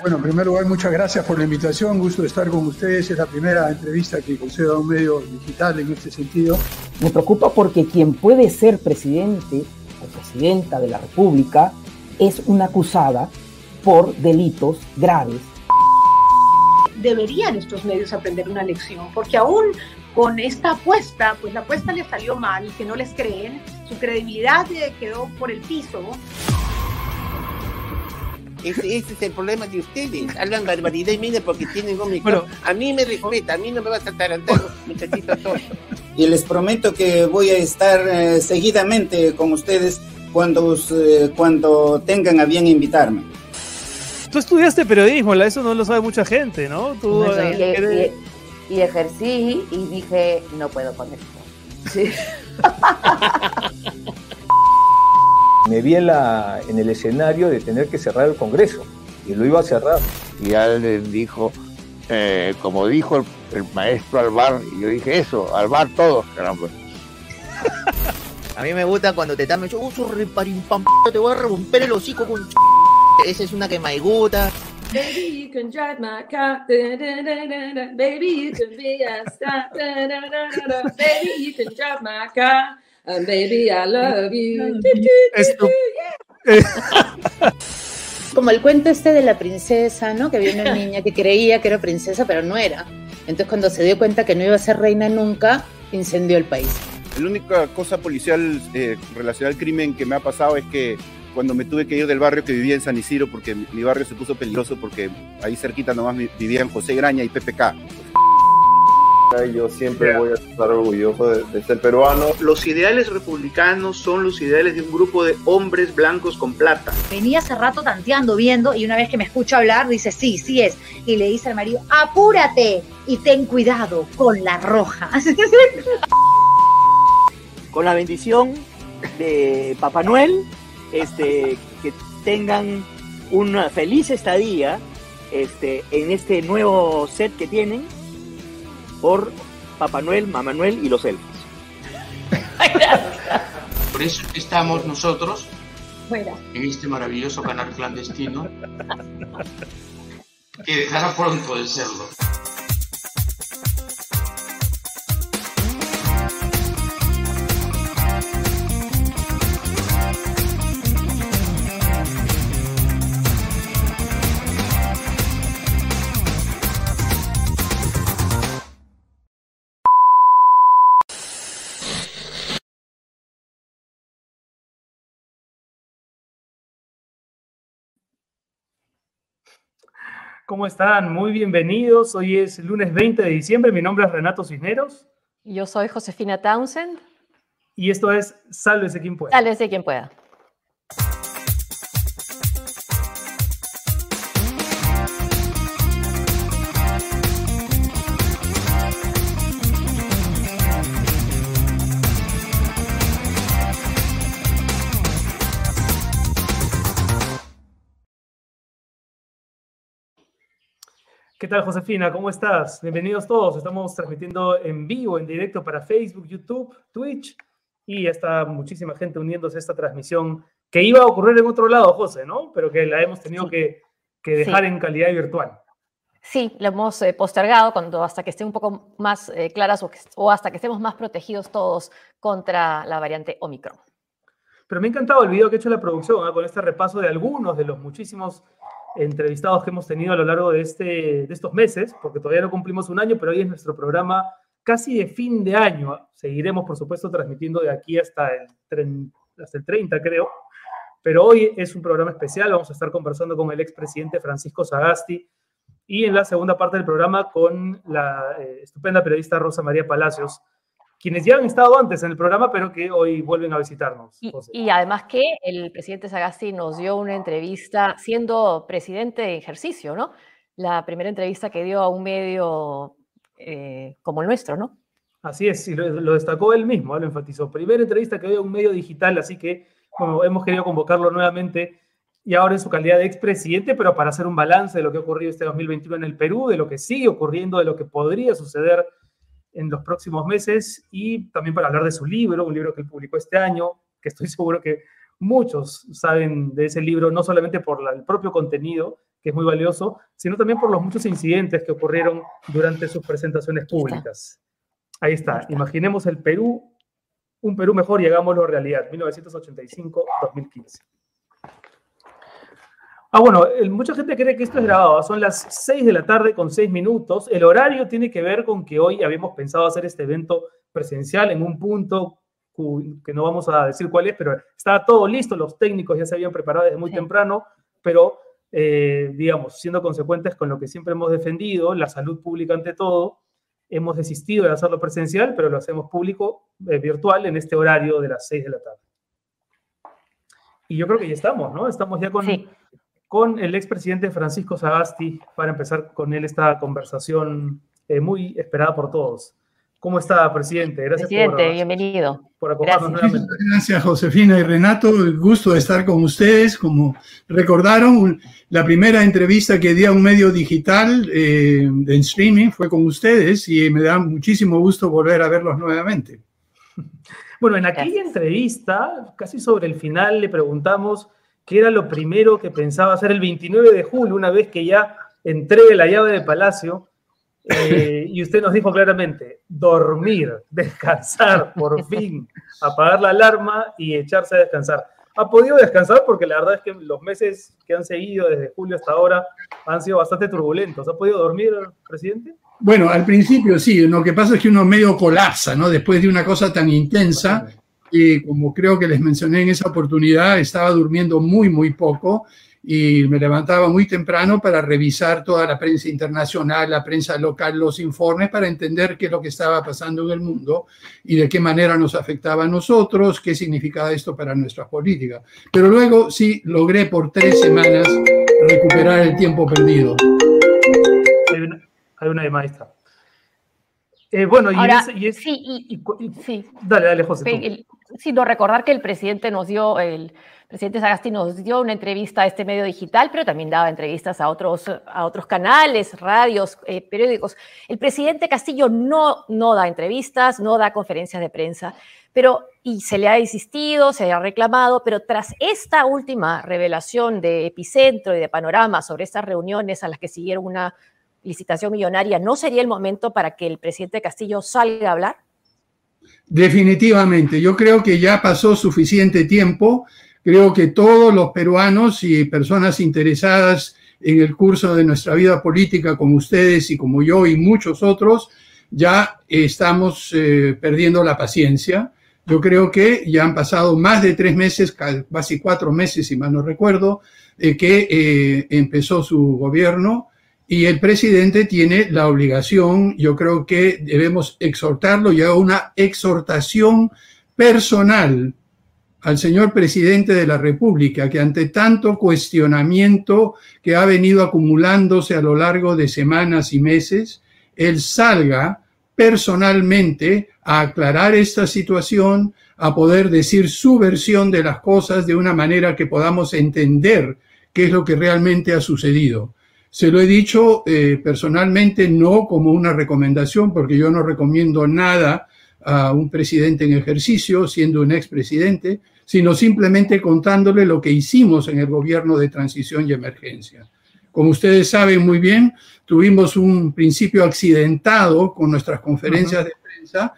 Bueno, en primer lugar, muchas gracias por la invitación. Gusto de estar con ustedes. Es la primera entrevista que concedo a un medio digital en este sentido. Me preocupa porque quien puede ser presidente o presidenta de la República es una acusada por delitos graves. Deberían estos medios aprender una lección, porque aún con esta apuesta, pues la apuesta les salió mal, que no les creen, su credibilidad quedó por el piso. Ese, ese, es el problema de ustedes. Hablan barbaridad y mire porque tienen un micrófono. a mí me respeta, a mí no me vas a atarantar, muchachito tonto. Y les prometo que voy a estar eh, seguidamente con ustedes cuando, eh, cuando tengan a bien invitarme. Tú estudiaste periodismo, eso no lo sabe mucha gente, ¿no? Tú, no, y, y, y, ejercí y dije, no puedo con esto. Sí. me vi en, la, en el escenario de tener que cerrar el Congreso y lo iba a cerrar. Y alguien dijo, eh, como dijo el, el, maestro Alvar, y yo dije eso, Alvar todos, caramba. A mí me gusta cuando te están yo, pam, te voy a romper el hocico con Esa es una que me gusta. Baby, you can drive my car. Baby, you can be a star. Baby, you can drive my car. And baby, I love you. Esto. Como el cuento este de la princesa, ¿no? Que había una niña que creía que era princesa, pero no era. Entonces, cuando se dio cuenta que no iba a ser reina nunca, incendió el país. La única cosa policial eh, relacionada al crimen que me ha pasado es que cuando me tuve que ir del barrio que vivía en San Isidro, porque mi barrio se puso peligroso, porque ahí cerquita nomás vivían José Graña y PPK. Yo siempre voy a estar orgulloso de, de, ser peruano. Los ideales republicanos son los ideales de un grupo de hombres blancos con plata. Venía hace rato tanteando, viendo, y una vez que me escucha hablar, dice, sí, sí es. Y le dice al marido, apúrate y ten cuidado con la roja. Con la bendición de Papá Noel, este, que tengan una feliz estadía este, en este nuevo set que tienen por Papá Noel, Mamá Noel y los elfos. Por eso estamos nosotros Fuera. en este maravilloso canal clandestino que dejará pronto de serlo. ¿Cómo están? Muy bienvenidos. Hoy es lunes 20 de diciembre. Mi nombre es Renato Cisneros. Yo soy Josefina Townsend. Y esto es Sálvese quien pueda. Sálvese quien pueda. ¿Qué tal, Josefina? ¿Cómo estás? Bienvenidos todos. Estamos transmitiendo en vivo, en directo para Facebook, YouTube, Twitch y ya está muchísima gente uniéndose a esta transmisión que iba a ocurrir en otro lado, José, ¿no? Pero que la hemos tenido sí. que, que, dejar sí. en calidad virtual. Sí, lo hemos eh, postergado cuando, hasta que estén un poco más eh, claras o, que, o hasta que estemos más protegidos todos contra la variante Omicron. Pero me ha encantado el video que ha hecho la producción, ¿eh? con este repaso de algunos de los muchísimos entrevistados que hemos tenido a lo largo de, este, de estos meses, porque todavía no cumplimos un año, pero hoy es nuestro programa casi de fin de año. Seguiremos, por supuesto, transmitiendo de aquí hasta el, hasta el 30, creo. Pero hoy es un programa especial. Vamos a estar conversando con el expresidente Francisco Sagasti y en la segunda parte del programa con la eh, estupenda periodista Rosa María Palacios, quienes ya han estado antes en el programa, pero que hoy vuelven a visitarnos. Y, y, además que el presidente Sagasti nos dio una entrevista siendo presidente de ejercicio, ¿no? La primera entrevista que dio a un medio eh, como el nuestro, ¿no? Así es, y lo, lo destacó él mismo, lo enfatizó. Primera entrevista que dio a un medio digital, así que bueno, hemos querido convocarlo nuevamente y ahora en su calidad de expresidente, pero para hacer un balance de lo que ha ocurrido este 2021 en el Perú, de lo que sigue ocurriendo, de lo que podría suceder en los próximos meses y también para hablar de su libro, un libro que él publicó este año, que estoy seguro que muchos saben de ese libro, no solamente por la- el propio contenido, que es muy valioso, sino también por los muchos incidentes que ocurrieron durante sus presentaciones públicas. Ahí está, imaginemos el Perú, un Perú mejor y hagámoslo realidad, 1985-2015. Ah, bueno, mucha gente cree que esto es grabado. Son las 6 de la tarde con 6 minutos. El horario tiene que ver con que hoy habíamos pensado hacer este evento presencial en un punto que no vamos a decir cuál es, pero estaba todo listo. Los técnicos ya se habían preparado desde muy temprano, pero eh, digamos, siendo consecuentes con lo que siempre hemos defendido, la salud pública ante todo, hemos desistido de hacerlo presencial, pero lo hacemos público, eh, virtual, en este horario de las 6 de la tarde. Y yo creo que ya estamos, ¿no? Estamos ya con, con el expresidente Francisco Sagasti para empezar con él esta conversación eh, muy esperada por todos. ¿Cómo está, presidente? Gracias Presidente, por, bienvenido. por acompañarnos nuevamente. Gracias, Josefina y Renato. El gusto de estar con ustedes. Como recordaron, la primera entrevista que di a un medio digital eh, en streaming fue con ustedes y me da muchísimo gusto volver a verlos nuevamente. Bueno, en aquella entrevista, casi sobre el final, le preguntamos qué era lo primero que pensaba hacer el 29 de julio, una vez que ya entregue la llave de Palacio. eh, y usted nos dijo claramente, dormir, descansar, por fin, apagar la alarma y echarse a descansar. Ha podido descansar porque la verdad es que los meses que han seguido desde julio hasta ahora han sido bastante turbulentos. ¿Ha podido dormir, presidente? Bueno, al principio sí, lo que pasa es que uno medio colapsa, ¿no? Después de una cosa tan intensa, y como creo que les mencioné en esa oportunidad, estaba durmiendo muy, muy poco y me levantaba muy temprano para revisar toda la prensa internacional, la prensa local, los informes, para entender qué es lo que estaba pasando en el mundo y de qué manera nos afectaba a nosotros, qué significaba esto para nuestras políticas. Pero luego sí logré por tres semanas recuperar el tiempo perdido. Hay una, hay una de maestra. Eh, bueno, y, Ahora, ese- y es- sí, y, sí. Dale, dale, José. tú. Sino recordar que el presidente nos dio, el presidente Sagasti nos dio una entrevista a este medio digital, pero también daba entrevistas a otros, a otros canales, radios, eh, periódicos. El presidente Castillo no, no da entrevistas, no da conferencias de prensa, pero y se le ha insistido, se le ha reclamado, pero tras esta última revelación de Epicentro y de Panorama sobre estas reuniones a las que siguieron una licitación millonaria, ¿no sería el momento para que el presidente Castillo salga a hablar? Definitivamente, yo creo que ya pasó suficiente tiempo. Creo que todos los peruanos y personas interesadas en el curso de nuestra vida política, como ustedes y como yo y muchos otros, ya estamos eh, perdiendo la paciencia. Yo creo que ya han pasado más de tres meses, ca- casi cuatro meses, si mal no recuerdo, eh, que empezó su gobierno y el presidente tiene la obligación, yo creo que debemos exhortarlo y hago una exhortación personal al señor presidente de la República, que ante tanto cuestionamiento que ha venido acumulándose a lo largo de semanas y meses, él salga personalmente a aclarar esta situación, a poder decir su versión de las cosas de una manera que podamos entender qué es lo que realmente ha sucedido. Se lo he dicho eh, personalmente, no como una recomendación, porque yo no recomiendo nada a un presidente en ejercicio, siendo un expresidente, sino simplemente contándole lo que hicimos en el gobierno de transición y emergencia. Como ustedes saben muy bien, tuvimos un principio accidentado con nuestras conferencias de prensa.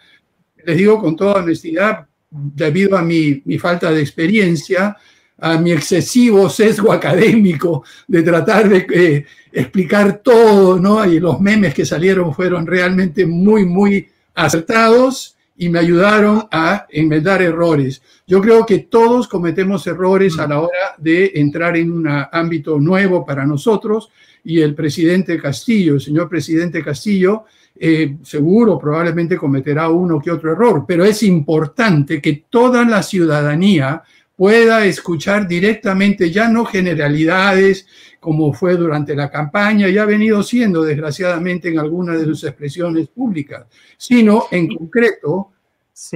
Les digo con toda honestidad, debido a mi, mi falta de experiencia, a mi excesivo sesgo académico de tratar de eh, explicar todo, ¿no? Y los memes que salieron fueron realmente muy, muy acertados y me ayudaron a enmendar errores. Yo creo que todos cometemos errores a la hora de entrar en un ámbito nuevo para nosotros y el presidente Castillo, el señor presidente Castillo, eh, seguro probablemente cometerá uno que otro error, pero es importante que toda la ciudadanía pueda escuchar directamente, ya no generalidades como fue durante la campaña, ya ha venido siendo desgraciadamente en algunas de sus expresiones públicas, sino en concreto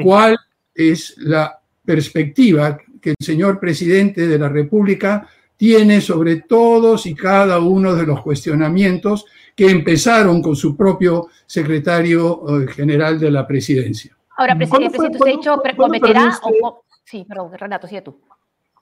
cuál es la perspectiva que el señor presidente de la República tiene sobre todos y cada uno de los cuestionamientos que empezaron con su propio secretario eh, general de la presidencia. Ahora, presidente, fue- presidente, usted ha dicho, cuándo- cuándo ¿cometerá o... Sí, perdón, Renato, sigue tú.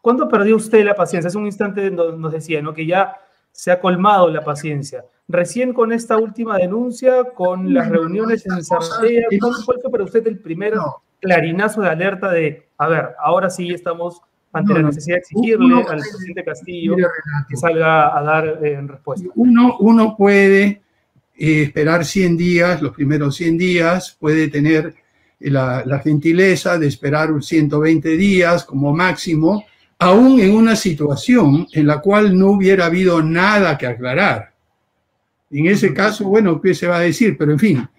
¿Cuándo perdió usted la paciencia? Hace un instante nos decía, ¿no? Que ya se ha colmado la paciencia. Recién con esta última denuncia, con las reuniones en Sartea, ¿cuál fue para usted el primer clarinazo de alerta de, a ver, ahora sí estamos ante la necesidad de exigirle al presidente Castillo que salga a dar eh, respuesta? Uno, uno puede eh, esperar 100 días, los primeros 100 días, puede tener la, la gentileza de esperar 120 días como máximo, aún en una situación en la cual no hubiera habido nada que aclarar. En ese caso, bueno, ¿qué se va a decir? Pero en fin,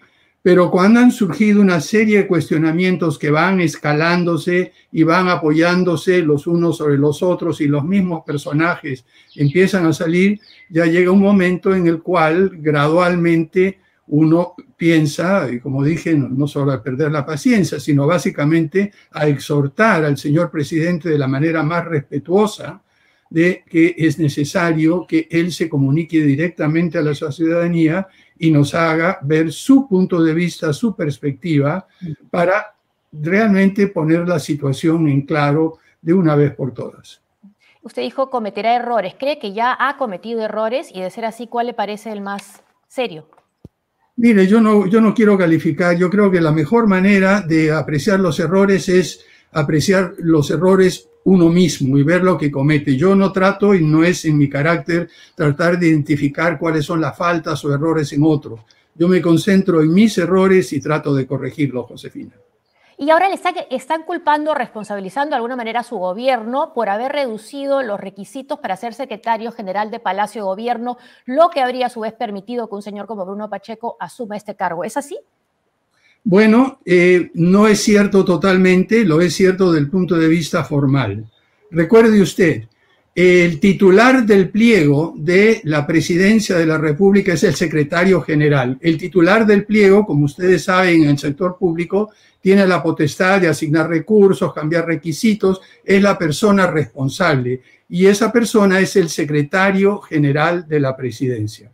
pero cuando han surgido una serie de cuestionamientos que van escalándose y van apoyándose los unos sobre los otros y los mismos personajes empiezan a salir, ya llega un momento en el cual gradualmente uno piensa, y como dije, no, solo a perder la paciencia, sino básicamente a exhortar al señor presidente de la manera más respetuosa de que es necesario que él se comunique directamente a la ciudadanía y nos haga ver su punto de vista, su perspectiva, para realmente poner la situación en claro de una vez por todas. Usted dijo cometerá errores. ¿Cree que ya ha cometido errores? Y de ser así, ¿cuál le parece el más serio? Mire, yo no, yo no quiero calificar, yo creo que la mejor manera de apreciar los errores es apreciar los errores uno mismo y ver lo que comete. Yo no trato, y no es en mi carácter, tratar de identificar cuáles son las faltas o errores en otros. Yo me concentro en mis errores y trato de corregirlos, Josefina. Y ahora le están, culpando, responsabilizando de alguna manera a su gobierno por haber reducido los requisitos para ser secretario general de Palacio de Gobierno, lo que habría a su vez permitido que un señor como Bruno Pacheco asuma este cargo. ¿Es así? Bueno, eh, no es cierto totalmente, lo es cierto del punto de vista formal. Recuerde usted, el titular del pliego de la presidencia de la República es el secretario general. El titular del pliego, como ustedes saben, en el sector público, tiene la potestad de asignar recursos, cambiar requisitos, es la persona responsable y esa persona es el secretario general de la presidencia.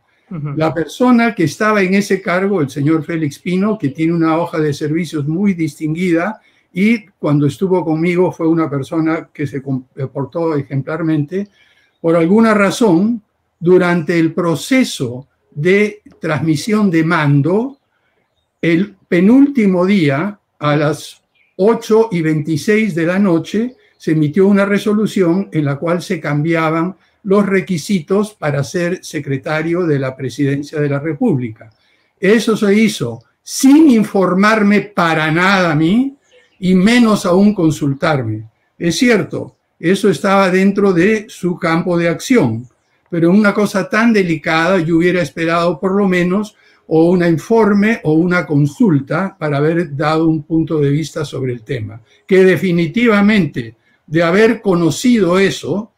La persona que estaba en ese cargo, el señor Félix Pino, que tiene una hoja de servicios muy distinguida y cuando estuvo conmigo fue una persona que se comportó ejemplarmente, por alguna razón, durante el proceso de transmisión de mando, el penúltimo día a las 8 y 26 de la noche se emitió una resolución en la cual se cambiaban los requisitos para ser secretario de la presidencia de la República. Eso se hizo sin informarme para nada a mí y menos aún consultarme. Es cierto, eso estaba dentro de su campo de acción, pero en una cosa tan delicada yo hubiera esperado por lo menos o un informe o una consulta para haber dado un punto de vista sobre el tema. Que definitivamente, de haber conocido eso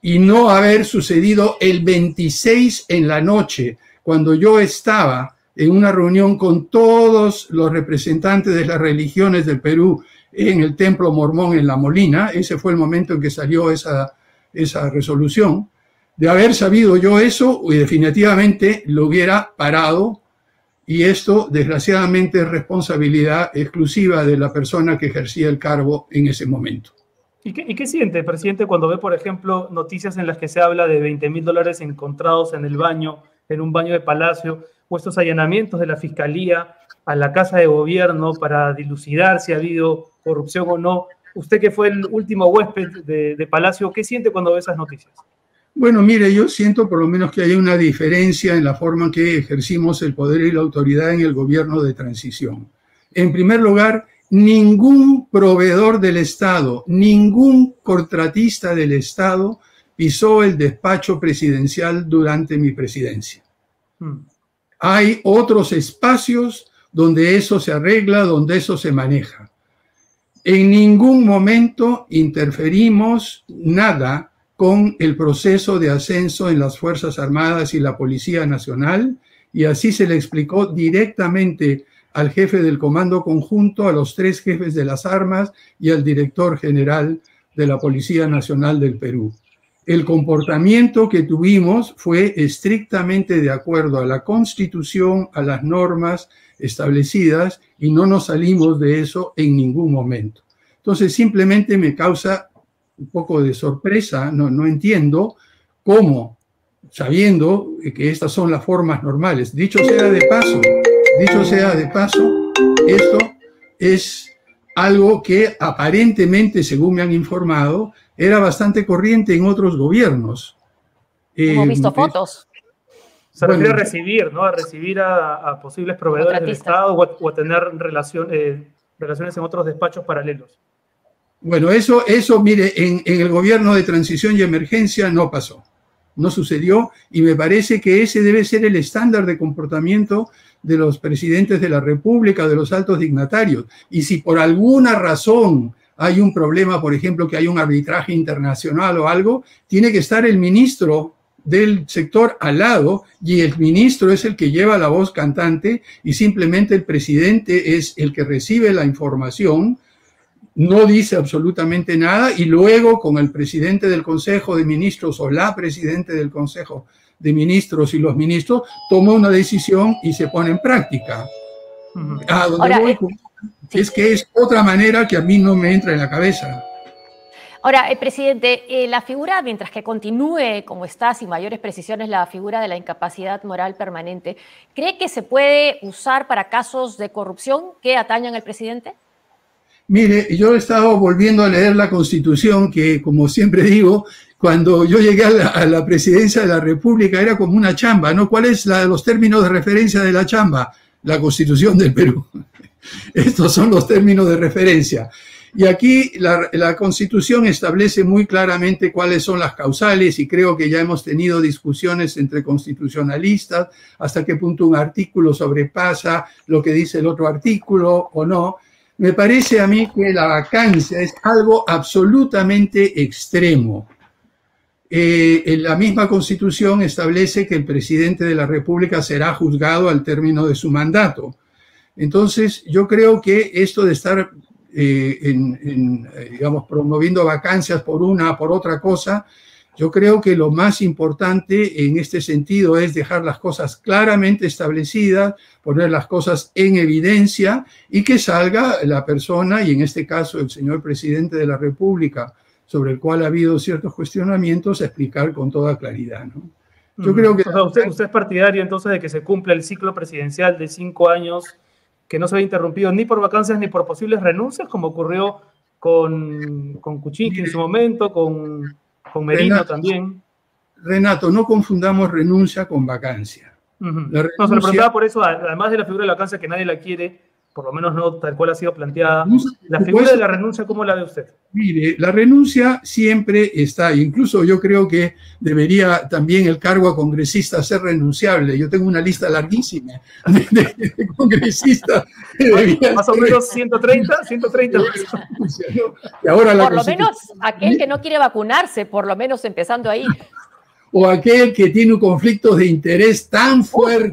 y no haber sucedido el 26 en la noche, cuando yo estaba en una reunión con todos los representantes de las religiones del Perú en el Templo Mormón en La Molina, ese fue el momento en que salió esa, esa resolución, de haber sabido yo eso, y definitivamente lo hubiera parado. Y esto, desgraciadamente, es responsabilidad exclusiva de la persona que ejercía el cargo en ese momento. ¿Y qué, siente, presidente, cuando ve, por ejemplo, noticias en las que se habla de 20 mil dólares encontrados en el baño, en un baño de palacio, o estos allanamientos de la fiscalía a la casa de gobierno para dilucidar si ha habido corrupción o no? Usted que fue el último huésped de, de Palacio, ¿qué siente cuando ve esas noticias? Bueno, mire, yo siento por lo menos que hay una diferencia en la forma en que ejercimos el poder y la autoridad en el gobierno de transición. En primer lugar, ningún proveedor del Estado, ningún contratista del Estado pisó el despacho presidencial durante mi presidencia. Hmm. Hay otros espacios donde eso se arregla, donde eso se maneja. En ningún momento interferimos nada con el proceso de ascenso en las Fuerzas Armadas y la Policía Nacional, y así se le explicó directamente al jefe del Comando Conjunto, a los tres jefes de las armas y al director general de la Policía Nacional del Perú. El comportamiento que tuvimos fue estrictamente de acuerdo a la Constitución, a las normas establecidas y no nos salimos de eso en ningún momento. Entonces simplemente me causa un poco de sorpresa, no, no entiendo cómo, sabiendo que estas son las formas normales. Dicho sea de paso, dicho sea de paso, esto es algo que aparentemente, según me han informado, era bastante corriente en otros gobiernos. Hemos Eh, visto fotos. Se Bueno, refiere a recibir, ¿no? A recibir a, a posibles proveedores del. Estado o a, o a tener relación- eh, relaciones en otros despachos paralelos. Bueno, eso, eso mire, en, en el gobierno de transición y emergencia no pasó, no sucedió y me parece que ese debe ser el estándar de comportamiento de los presidentes de la República, de los altos dignatarios. Y si por alguna razón hay un problema, por ejemplo, que hay un arbitraje internacional o algo, tiene que estar el ministro del sector al lado y el ministro es el que lleva la voz cantante y simplemente el presidente es el que recibe la información no dice absolutamente nada y luego con el presidente del Consejo de Ministros o la presidente del Consejo de Ministros y los ministros toma una decisión y se pone en práctica. Ahora, voy es que es otra manera que a mí no me entra en la cabeza. Ahora, eh, presidente, eh, la figura, mientras que continúe como está, sin mayores precisiones, la figura de la incapacidad moral permanente, ¿cree que se puede usar para casos de corrupción que atañan al presidente? Mire, yo he estado volviendo a leer la Constitución, que como siempre digo, cuando yo llegué a la, a la presidencia de la República era como una chamba, ¿no? ¿Cuáles son los términos de referencia de la chamba? La Constitución del Perú. Estos son los términos de referencia. Y aquí la, la Constitución establece muy claramente cuáles son las causales y creo que ya hemos tenido discusiones entre constitucionalistas hasta qué punto un artículo sobrepasa lo que dice el otro artículo o no. Me parece a mí que la vacancia es algo absolutamente extremo. Eh, en la misma Constitución establece que el presidente de la República será juzgado al término de su mandato. Entonces, yo creo que esto de estar, eh, en- eh, digamos, promoviendo vacancias por una, por otra cosa, yo creo que lo más importante en este sentido es dejar las cosas claramente establecidas, poner las cosas en evidencia y que salga la persona, y en este caso el señor presidente de la República, sobre el cual ha habido ciertos cuestionamientos, a explicar con toda claridad. ¿no? Yo Mm. creo que O sea, usted, usted es partidario entonces de que se cumpla el ciclo presidencial de cinco años, que no se haya interrumpido ni por vacancias ni por posibles renuncias, como ocurrió con, con Kuczynski en su momento, con, con Merino Renato, también. Renato, no confundamos renuncia con vacancia. No, se lo preguntaba por eso, además de la figura de la vacancia que nadie la quiere, por lo menos no tal cual ha sido planteada, la figura de la renuncia, ¿cómo la ve usted? Mire, la renuncia siempre está, incluso yo creo que debería también el cargo a congresista ser renunciable. Yo tengo una lista larguísima de, de- de congresistas Más o menos 130, 130. renuncia, ¿no? Y ahora la Por lo menos aquel que no quiere vacunarse, por lo menos empezando ahí. o aquel que tiene un conflicto de interés tan fuerte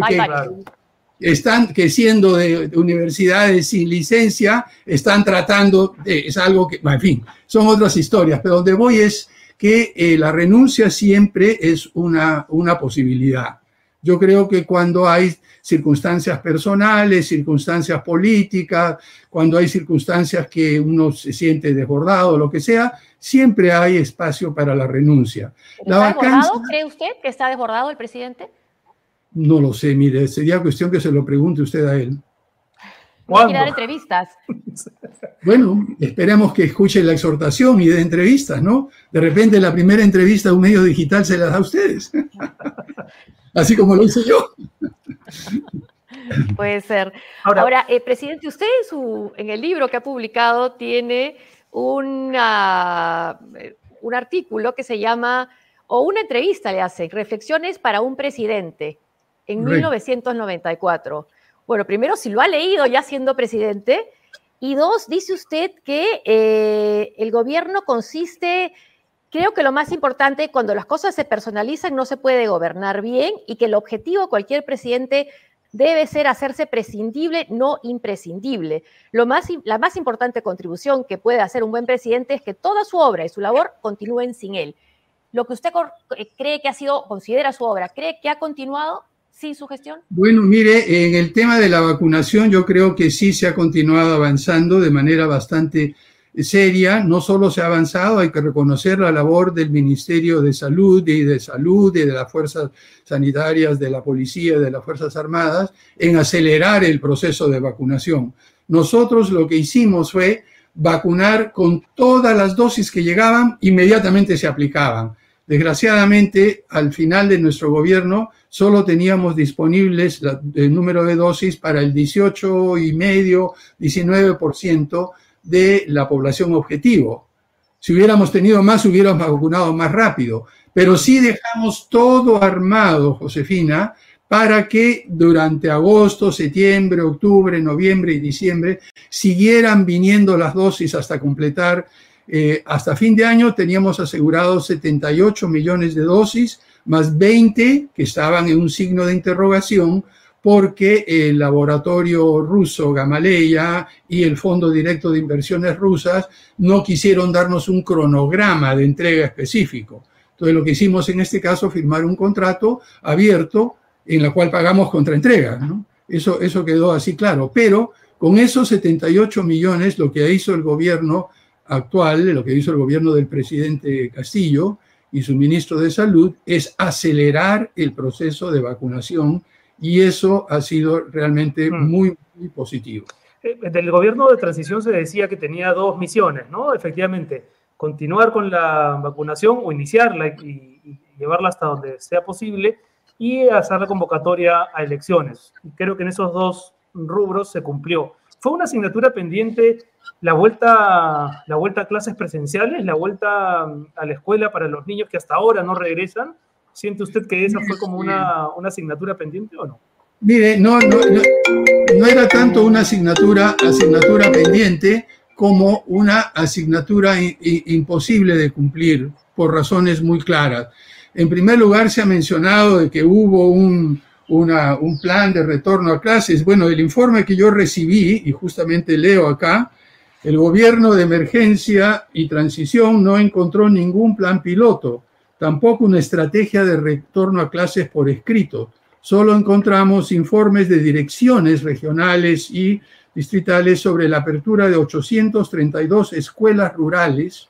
Hay que varios. Están que siendo de, de universidades sin licencia están tratando de- es algo que en fin son otras historias pero donde voy es que eh, la renuncia siempre es una, una posibilidad yo creo que cuando hay circunstancias personales, circunstancias políticas, cuando hay circunstancias que uno se siente desbordado, lo que sea, siempre hay espacio para la renuncia. La ¿Está vacancia, desbordado? ¿Cree usted que está desbordado el presidente? No lo sé, mire, sería cuestión que se lo pregunte usted a él. Quiere dar entrevistas. Bueno, esperemos que escuche la exhortación y de entrevistas, ¿no? De repente la primera entrevista a un medio digital se la da a ustedes. Así como lo hice yo. Puede ser. Ahora- Ahora, eh, presidente, usted en, su, en el libro que ha publicado tiene una, eh, un artículo que se llama, o una entrevista le hace, Reflexiones para un presidente, en Correcto. 1994. Bueno, primero, si lo ha leído ya siendo presidente, y dos, dice usted que eh, el gobierno consiste, creo que lo más importante, cuando las cosas se personalizan, no se puede gobernar bien y que el objetivo de cualquier presidente debe ser hacerse prescindible, no imprescindible. Lo más, la más importante contribución que puede hacer un buen presidente es que toda su obra y su labor continúen sin él. Lo que usted eh, cree que ha sido, considera su obra, ¿cree que ha continuado sin su gestión? Bueno, mire, en el tema de la vacunación yo creo que sí se ha continuado avanzando de manera bastante seria, no solo se ha avanzado, hay que reconocer la labor del Ministerio de Salud y de Salud y de las fuerzas sanitarias, de la policía, de las Fuerzas Armadas, en acelerar el proceso de vacunación. Nosotros lo que hicimos fue vacunar con todas las dosis que llegaban, inmediatamente se aplicaban. Desgraciadamente, al final de nuestro gobierno, solo teníamos disponibles el número de dosis para el 18,5, 19% de la población objetivo. Si hubiéramos tenido más, hubiéramos vacunado más rápido. Pero sí dejamos todo armado, Josefina, para que durante agosto, septiembre, octubre, noviembre y diciembre siguieran viniendo las dosis hasta completar. Eh, hasta fin de año teníamos asegurados 78 millones de dosis, más 20 que estaban en un signo de interrogación porque el laboratorio ruso Gamaleya y el Fondo Directo de Inversiones Rusas no quisieron darnos un cronograma de entrega específico. Entonces lo que hicimos en este caso, firmar un contrato abierto en la cual pagamos contra entrega. ¿no? Eso, eso quedó así claro. Pero con esos 78 millones, lo que hizo el gobierno actual, lo que hizo el gobierno del presidente Castillo y su ministro de Salud, es acelerar el proceso de vacunación y eso ha sido realmente mm. muy, muy positivo. Eh, del gobierno de transición se decía que tenía dos misiones, ¿no? Efectivamente, continuar con la vacunación o iniciarla y, y llevarla hasta donde sea posible y hacer la convocatoria a elecciones. Y creo que en esos dos rubros se cumplió. ¿Fue una asignatura pendiente la vuelta, la vuelta a clases presenciales, la vuelta a la escuela para los niños que hasta ahora no regresan? ¿Siente usted que esa fue como una, una asignatura pendiente o no? Mire, no, no, no, era tanto una asignatura, asignatura pendiente como una asignatura imposible de cumplir por razones muy claras. En primer lugar, se ha mencionado de que hubo un, un plan de retorno a clases. Bueno, el informe que yo recibí, y justamente leo acá, el gobierno de emergencia y transición no encontró ningún plan piloto, tampoco una estrategia de retorno a clases por escrito. Solo encontramos informes de direcciones regionales y distritales sobre la apertura de 832 escuelas rurales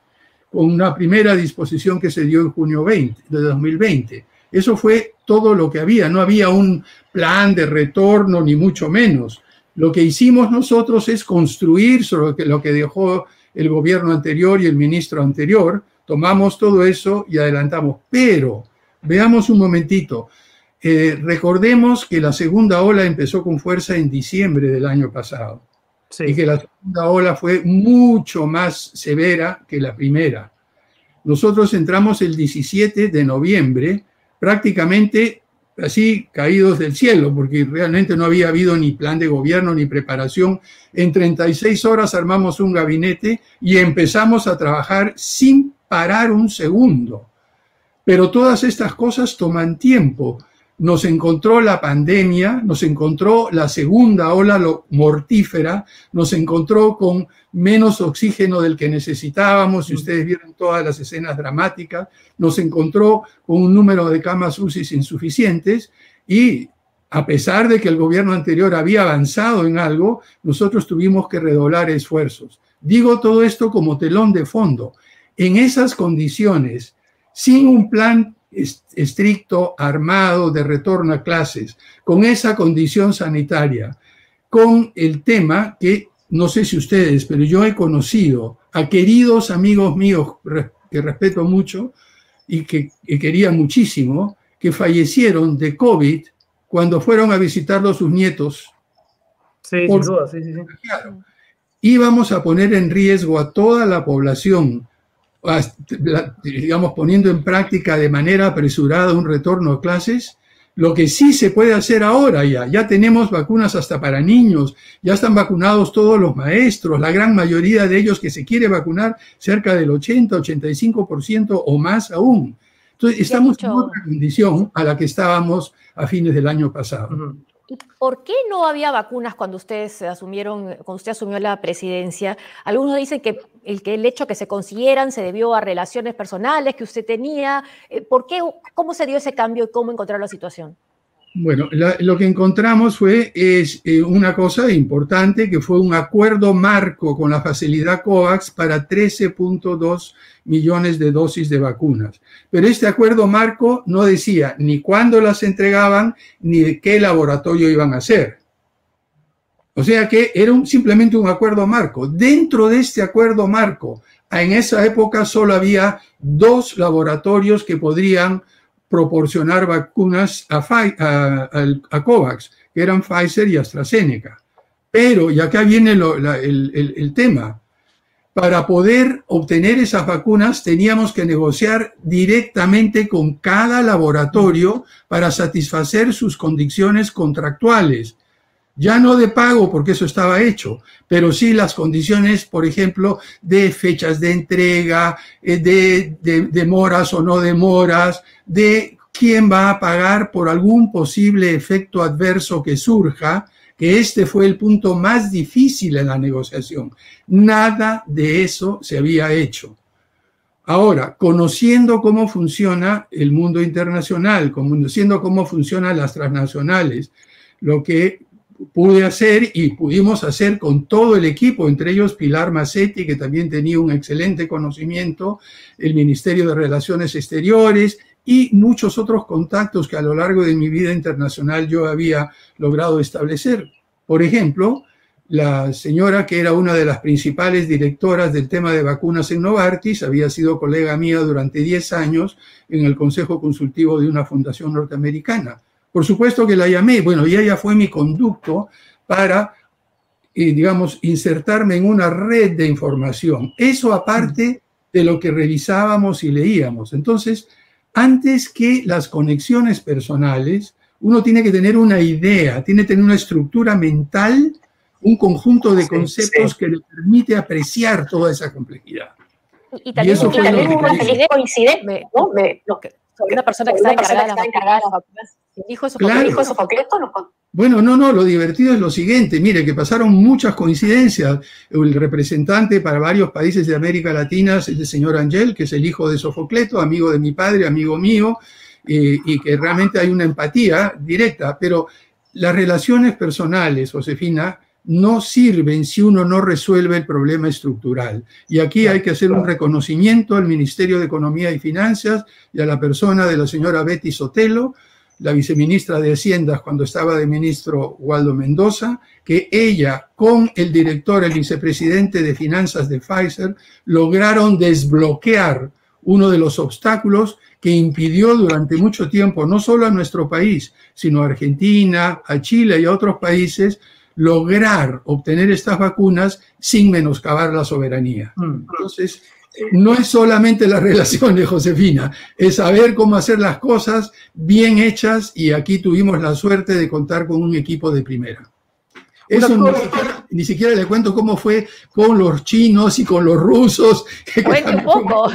con una primera disposición que se dio en junio 20, de 2020. Eso fue todo lo que había, no había un plan de retorno ni mucho menos. Lo que hicimos nosotros es construir sobre lo que dejó el gobierno anterior y el ministro anterior, tomamos todo eso y adelantamos. Pero veamos un momentito, eh, recordemos que la segunda ola empezó con fuerza en diciembre del año pasado y que la segunda ola fue mucho más severa que la primera. Nosotros entramos el 17 de noviembre, prácticamente así caídos del cielo, porque realmente no había habido ni plan de gobierno ni preparación. En 36 horas armamos un gabinete y empezamos a trabajar sin parar un segundo. Pero todas estas cosas toman tiempo nos encontró la pandemia, nos encontró la segunda ola mortífera, nos encontró con menos oxígeno del que necesitábamos, si mm. ustedes vieron todas las escenas dramáticas, nos encontró con un número de camas UCI insuficientes y a pesar de que el gobierno anterior había avanzado en algo, nosotros tuvimos que redoblar esfuerzos. Digo todo esto como telón de fondo. En esas condiciones, sin un plan estricto, armado, de retorno a clases, con esa condición sanitaria, con el tema que no sé si ustedes, pero yo he conocido a queridos amigos míos que respeto mucho y que, quería muchísimo, que fallecieron de COVID cuando fueron a visitarlos sus nietos. Sí, sin duda, sí, sí, sí. Íbamos a poner en riesgo a toda la población digamos, poniendo en práctica de manera apresurada un retorno a clases, lo que sí se puede hacer ahora ya, ya tenemos vacunas hasta para niños, ya están vacunados todos los maestros, la gran mayoría de ellos que se quiere vacunar, cerca del 80, 85% o más aún. Entonces, estamos en otra condición a la que estábamos a fines del año pasado. ¿Y por qué no había vacunas cuando ustedes asumieron, cuando usted asumió la presidencia? Algunos dicen que el, hecho que se consiguieran se debió a relaciones personales que usted tenía. Eh, ¿Por qué? ¿Cómo se dio ese cambio y cómo encontrar la situación? Bueno, la- lo que encontramos fue es, eh, una cosa importante que fue un acuerdo marco con la facilidad COVAX para 13.2 millones de dosis de vacunas. Pero este acuerdo marco no decía ni cuándo las entregaban ni de qué laboratorio iban a hacer. O sea que era simplemente un acuerdo marco. Dentro de este acuerdo marco, en esa época solo había dos laboratorios que podrían proporcionar vacunas a, a- COVAX, que eran Pfizer y AstraZeneca. Pero, y acá viene lo- el- el tema, para poder obtener esas vacunas teníamos que negociar directamente con cada laboratorio para satisfacer sus condiciones contractuales. Ya no de pago, porque eso estaba hecho, pero sí las condiciones, por ejemplo, de fechas de entrega, eh, de, de demoras o no demoras, de quién va a pagar por algún posible efecto adverso que surja, que este fue el punto más difícil en la negociación. Nada de eso se había hecho. Ahora, conociendo cómo funciona el mundo internacional, conociendo cómo funcionan las transnacionales, lo que pude hacer y pudimos hacer con todo el equipo, entre ellos Pilar Macetti, que también tenía un excelente conocimiento, el Ministerio de Relaciones Exteriores y muchos otros contactos que a lo largo de mi vida internacional yo había logrado establecer. Por ejemplo, la señora que era una de las principales directoras del tema de vacunas en Novartis, había sido colega mía durante 10 años en el Consejo Consultivo de una fundación norteamericana. Por supuesto que la llamé, bueno, y ella fue mi conducto para, eh, digamos, insertarme en una red de información. Eso aparte de lo que revisábamos y leíamos. Entonces, antes que las conexiones personales, uno tiene que tener una idea, tiene que tener una estructura mental, un conjunto de conceptos que le permite apreciar toda esa complejidad. Y también, eso y fue también lo que hubo hice. una coincidente, ¿no? De lo que, sobre una persona que persona encargada de que las vacunas. Dijo eso, Claro. dijo eso concreto, no con- Bueno, no, no, lo divertido es lo siguiente, mire, que pasaron muchas coincidencias. El representante para varios países de América Latina es el señor Angel, que es el hijo de Sofocleto, amigo de mi padre, amigo mío, eh, y que realmente hay una empatía directa, pero las relaciones personales, Josefina, no sirven si uno no resuelve el problema estructural. Y aquí hay que hacer un reconocimiento al Ministerio de Economía y Finanzas y a la persona de la señora Betty Sotelo, la viceministra de Hacienda cuando estaba de ministro Waldo Mendoza, que ella con el director, el vicepresidente de finanzas de Pfizer, lograron desbloquear uno de los obstáculos que impidió durante mucho tiempo, no solo a nuestro país, sino a Argentina, a Chile y a otros países, lograr obtener estas vacunas sin menoscabar la soberanía. Entonces, no es solamente las relaciones, Josefina, es saber cómo hacer las cosas bien hechas y aquí tuvimos la suerte de contar con un equipo de primera. Eso ni siquiera, ni siquiera le cuento cómo fue con los chinos y con los rusos. Cuente un poco.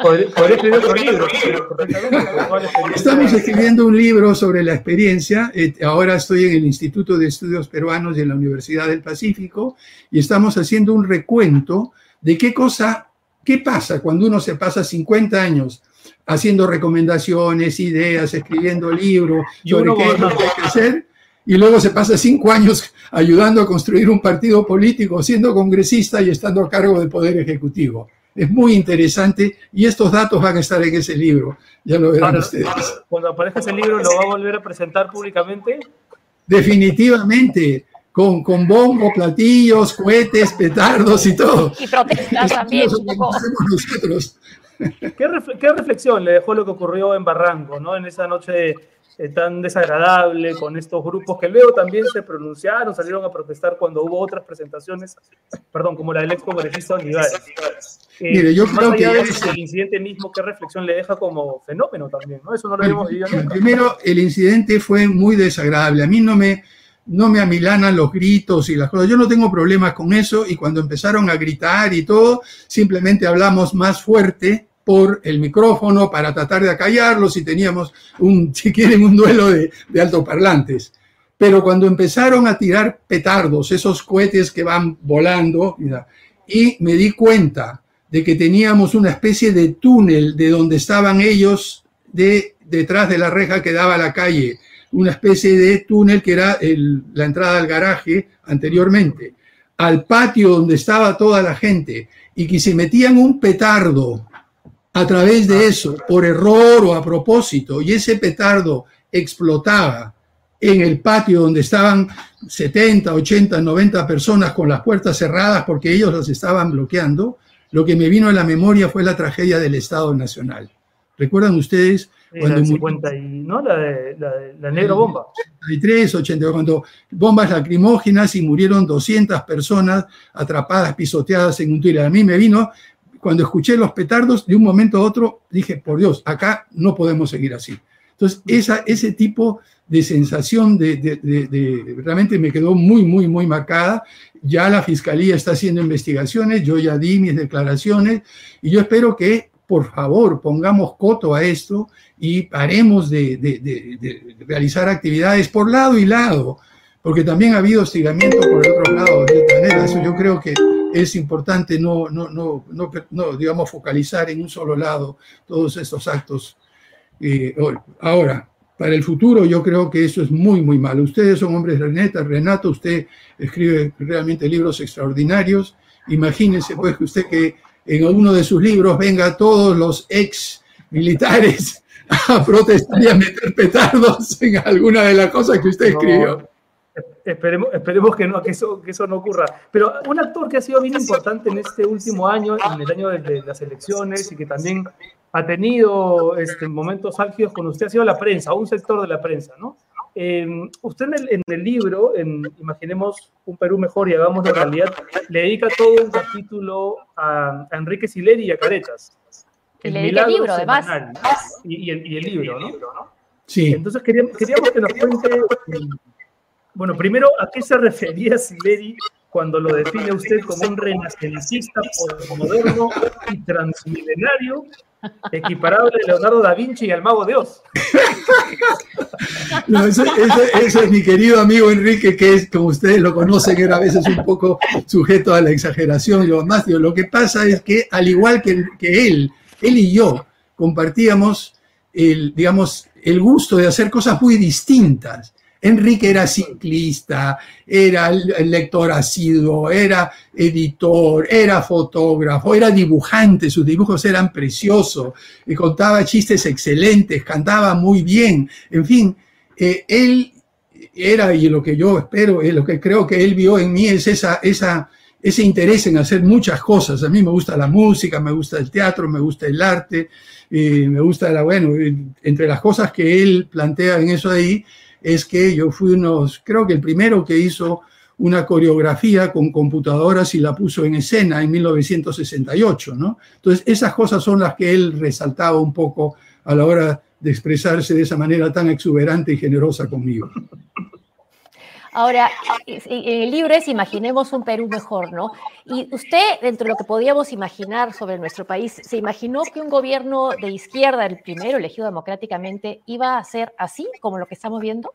Podría podría escribir otro libro, la. Estamos escribiendo un libro sobre la experiencia. eh, ahora estoy en el Instituto de Estudios Peruanos y en la Universidad del Pacífico y estamos haciendo un recuento de qué cosa, qué pasa cuando uno se pasa 50 años haciendo recomendaciones, ideas, escribiendo libros sobre qué es lo que hay que hacer y luego se pasa cinco años ayudando a construir un partido político, siendo congresista y estando a cargo del Poder Ejecutivo. Es muy interesante y estos datos van a estar en ese libro, ya lo verán Ahora, ustedes. Cuando aparezca ese libro, ¿lo va a volver a presentar públicamente? Definitivamente, con, con bombo, platillos, cohetes, petardos y todo. Y protestas también. Nosotros. ¿Qué, refle- qué reflexión le dejó lo que ocurrió en Barranco, ¿no? en esa noche eh, tan desagradable, con estos grupos que luego también se pronunciaron, salieron a protestar cuando hubo otras presentaciones, perdón, como la del ex congresista Olivares? Eh, Mire, yo más creo allá que del incidente mismo, ¿qué reflexión le deja como fenómeno también? ¿no? Eso no lo habíamos vivido nunca. Primero, el incidente fue muy desagradable. A mí no me, no me amilanan los gritos y las cosas. Yo no tengo problemas con eso y cuando empezaron a gritar y todo, simplemente hablamos más fuerte por el micrófono para tratar de acallarlos y teníamos un, si quieren, un duelo de, de altoparlantes. Pero cuando empezaron a tirar petardos, esos cohetes que van volando, y me di cuenta de que teníamos una especie de túnel de donde estaban ellos de, detrás de la reja que daba a la calle, una especie de túnel que era el- la entrada al garaje anteriormente, al patio donde estaba toda la gente. Y que se metían un petardo a través de eso, por error o a propósito, y ese petardo explotaba en el patio donde estaban 70, 80, 90 personas con las puertas cerradas porque ellos las estaban bloqueando, lo que me vino a la memoria fue la tragedia del Estado Nacional. ¿Recuerdan ustedes La cuando murió 50 y, ¿no? La de, la de- la negro bomba. 83, 82, cuando bombas lacrimógenas y murieron 200 personas atrapadas, pisoteadas en un túnel. A mí me vino, cuando escuché los petardos, de un momento a otro dije, por Dios, acá no podemos seguir así. Entonces, esa, ese tipo de sensación de, de- de- de- realmente me quedó muy, muy, muy marcada. Ya la fiscalía está haciendo investigaciones, yo ya di mis declaraciones y yo espero que, por favor, pongamos coto a esto y paremos de, de- de- realizar actividades por lado y lado, porque también ha habido hostigamiento por el otro lado, de manera. Eso yo creo que es importante no, no, no, no, no, digamos, focalizar en un solo lado todos estos actos. Eh, ahora, para el futuro yo creo que eso es muy, muy malo. Ustedes son hombres de Renata, Renato, usted escribe realmente libros extraordinarios. Imagínense pues que usted que en uno de sus libros venga todos los ex militares a protestar y a meter petardos en alguna de las cosas que usted No, escribió. Esperemos, esperemos que, no, que, eso, que eso no ocurra. Pero un actor que ha sido bien importante en este último año, en el año de, de las elecciones, y que también ha tenido este, momentos álgidos con usted, ha sido la prensa, un sector de la prensa, ¿no? Eh, usted en el, en el libro, en Imaginemos un Perú mejor y hagamos la realidad, le dedica todo un capítulo a, a Enrique Sileri y a Caretas. Y le dedica el libro, además. semanal, Y, y el, y el libro, ¿no? Sí. Entonces queríamos, queríamos que nos cuente, eh, bueno, primero, ¿a qué se refería Sileri cuando lo define usted como un renacentista moderno y transmilenario, equiparable a Leonardo da Vinci y al Mago de Oz? No, ese, ese- ese es mi querido amigo Enrique, que es, como ustedes lo conocen, era a veces un poco sujeto a la exageración lo más. lo que pasa es que, al igual que, que él, él y yo compartíamos el, digamos, el gusto de hacer cosas muy distintas. Enrique era ciclista, era lector asiduo, era editor, era fotógrafo, era dibujante, sus dibujos eran preciosos, y contaba chistes excelentes, cantaba muy bien, en fin, eh, él era, y lo que yo espero, eh, lo que creo que él vio en mí es esa, esa, ese interés en hacer muchas cosas. A mí me gusta la música, me gusta el teatro, me gusta el arte, me gusta la, bueno, entre las cosas que él plantea en eso ahí, es que yo fui unos, creo que el primero que hizo una coreografía con computadoras y la puso en escena en 1968, ¿no? Entonces, esas cosas son las que él resaltaba un poco a la hora de expresarse de esa manera tan exuberante y generosa conmigo. Ahora, en el libro Imaginemos un Perú mejor, ¿no? Y usted, dentro de lo que podíamos imaginar sobre nuestro país, ¿se imaginó que un gobierno de izquierda, el primero elegido democráticamente, iba a ser así como lo que estamos viendo?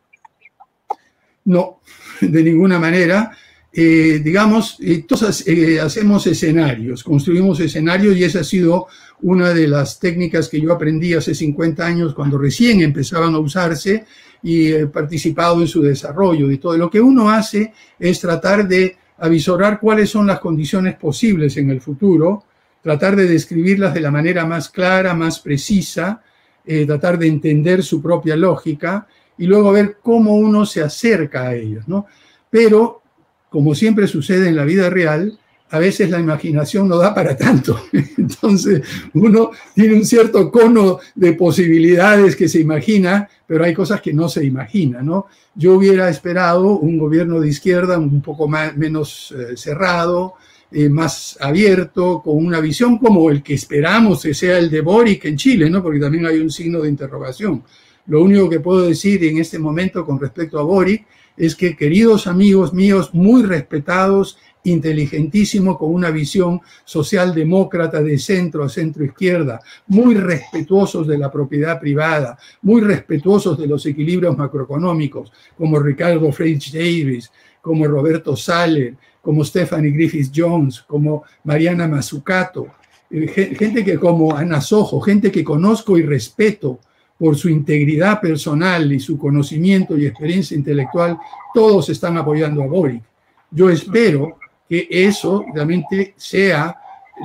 No, de ninguna manera. Eh, digamos, todos eh, hacemos escenarios, construimos escenarios y esa ha sido una de las técnicas que yo aprendí hace 50 años cuando recién empezaban a usarse y he participado en su desarrollo y todo. Lo que uno hace es tratar de avisorar cuáles son las condiciones posibles en el futuro, tratar de describirlas de la manera más clara, más precisa, eh, tratar de entender su propia lógica y luego ver cómo uno se acerca a ellos, ¿no? Pero, como siempre sucede en la vida real, a veces la imaginación no da para tanto. Entonces, uno tiene un cierto cono de posibilidades que se imagina, pero hay cosas que no se imagina, ¿no? Yo hubiera esperado un gobierno de izquierda un poco más, menos eh, cerrado, eh, más abierto, con una visión como el que esperamos que sea el de Boric en Chile, ¿no? Porque también hay un signo de interrogación. Lo único que puedo decir en este momento con respecto a Boric es que, queridos amigos míos, muy respetados, inteligentísimo, con una visión socialdemócrata de centro a centro izquierda, muy respetuosos de la propiedad privada, muy respetuosos de los equilibrios macroeconómicos, como Ricardo Frege Davis, como Roberto Saller, como Stephanie Griffith Jones, como Mariana Mazzucato, eh, gente que como Ana Sojo, gente que conozco y respeto por su integridad personal y su conocimiento y experiencia intelectual, todos están apoyando a Boric. Yo espero que eso realmente sea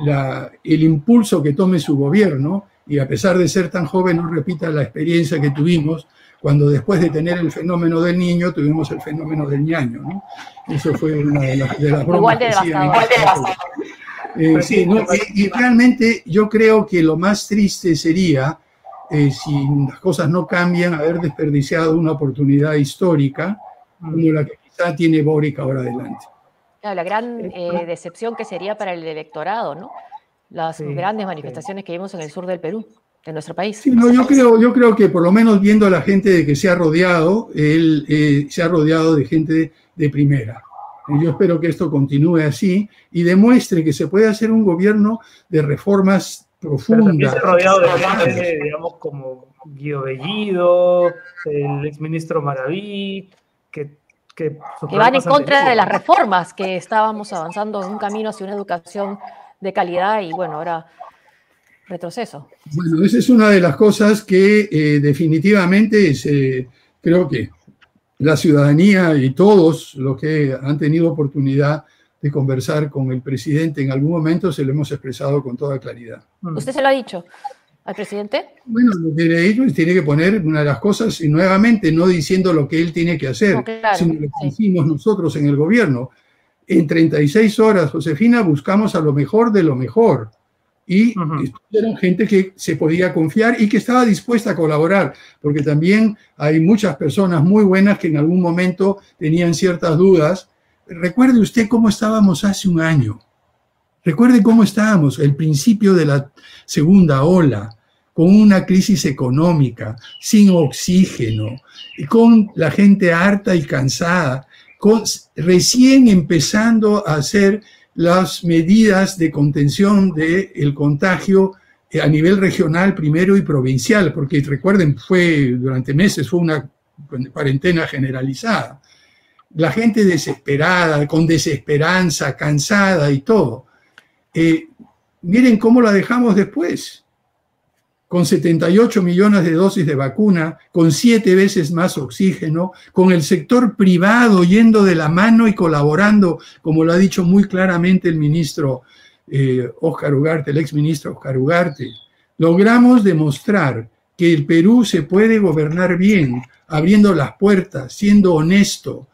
la- el impulso que tome su gobierno y a pesar de ser tan joven no repita la experiencia que tuvimos cuando después de tener el fenómeno del niño tuvimos el fenómeno del ñaño. ¿no? Eso fue una de las, de las bromas Igual de que hacían. Eh, sí, no, y, y realmente yo creo que lo más triste sería, eh, si las cosas no cambian, haber desperdiciado una oportunidad histórica como la que quizá tiene Boric ahora adelante. Claro, la gran eh, decepción que sería para el electorado, ¿no? Las grandes manifestaciones que vimos en el sur del Perú, de nuestro país. Sí, no, yo creo, yo creo que por lo menos viendo a la gente de que se ha rodeado, él eh, se ha rodeado de gente de, de primera. Y Yo espero que esto continúe así y demuestre que se puede hacer un gobierno de reformas profundas. se ha rodeado de gente, digamos, como Guido Bellido, el exministro Maraví, que, que, van en contra de las reformas que estábamos avanzando en un camino hacia una educación de calidad y bueno, ahora retroceso. Bueno, esa es una de las cosas que eh, definitivamente se- creo que la ciudadanía y todos los que han tenido oportunidad de conversar con el presidente en algún momento se lo hemos expresado con toda claridad. ¿Usted se lo ha dicho al presidente? Bueno, lo que le digo es tiene que poner una de las cosas, y nuevamente no diciendo lo que él tiene que hacer, No, claro, sino lo que sí. hicimos nosotros en el gobierno. En 36 horas, Josefina, buscamos a lo mejor de lo mejor. Y eran gente que se podía confiar y que estaba dispuesta a colaborar, porque también hay muchas personas muy buenas que en algún momento tenían ciertas dudas. Recuerde usted cómo estábamos hace un año. Recuerde cómo estábamos, el principio de la segunda ola, con una crisis económica, sin oxígeno, con la gente harta y cansada, recién empezando a hacer las medidas de contención del contagio a nivel regional primero y provincial, porque recuerden, fue durante meses fue una cuarentena generalizada. La gente desesperada, con desesperanza, cansada y todo. Eh, miren cómo la dejamos después, con 78 millones de dosis de vacuna, con siete veces más oxígeno, con el sector privado yendo de la mano y colaborando, como lo ha dicho muy claramente el ministro eh, Oscar Ugarte, el exministro Oscar Ugarte. Logramos demostrar que el Perú se puede gobernar bien, abriendo las puertas, siendo honesto,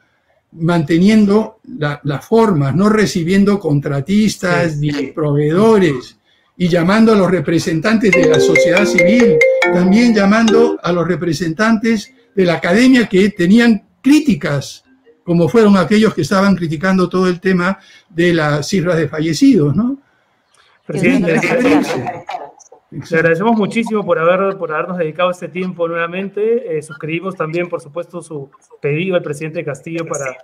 manteniendo la- las formas, no recibiendo contratistas ni proveedores y llamando a los representantes de la sociedad civil, también llamando a los representantes de la academia que tenían críticas, como fueron aquellos que estaban criticando todo el tema de las cifras de fallecidos, ¿no? Presidente. Le agradecemos muchísimo por, haber, por habernos dedicado este tiempo nuevamente. Eh, suscribimos también, por supuesto, su pedido al presidente Castillo para,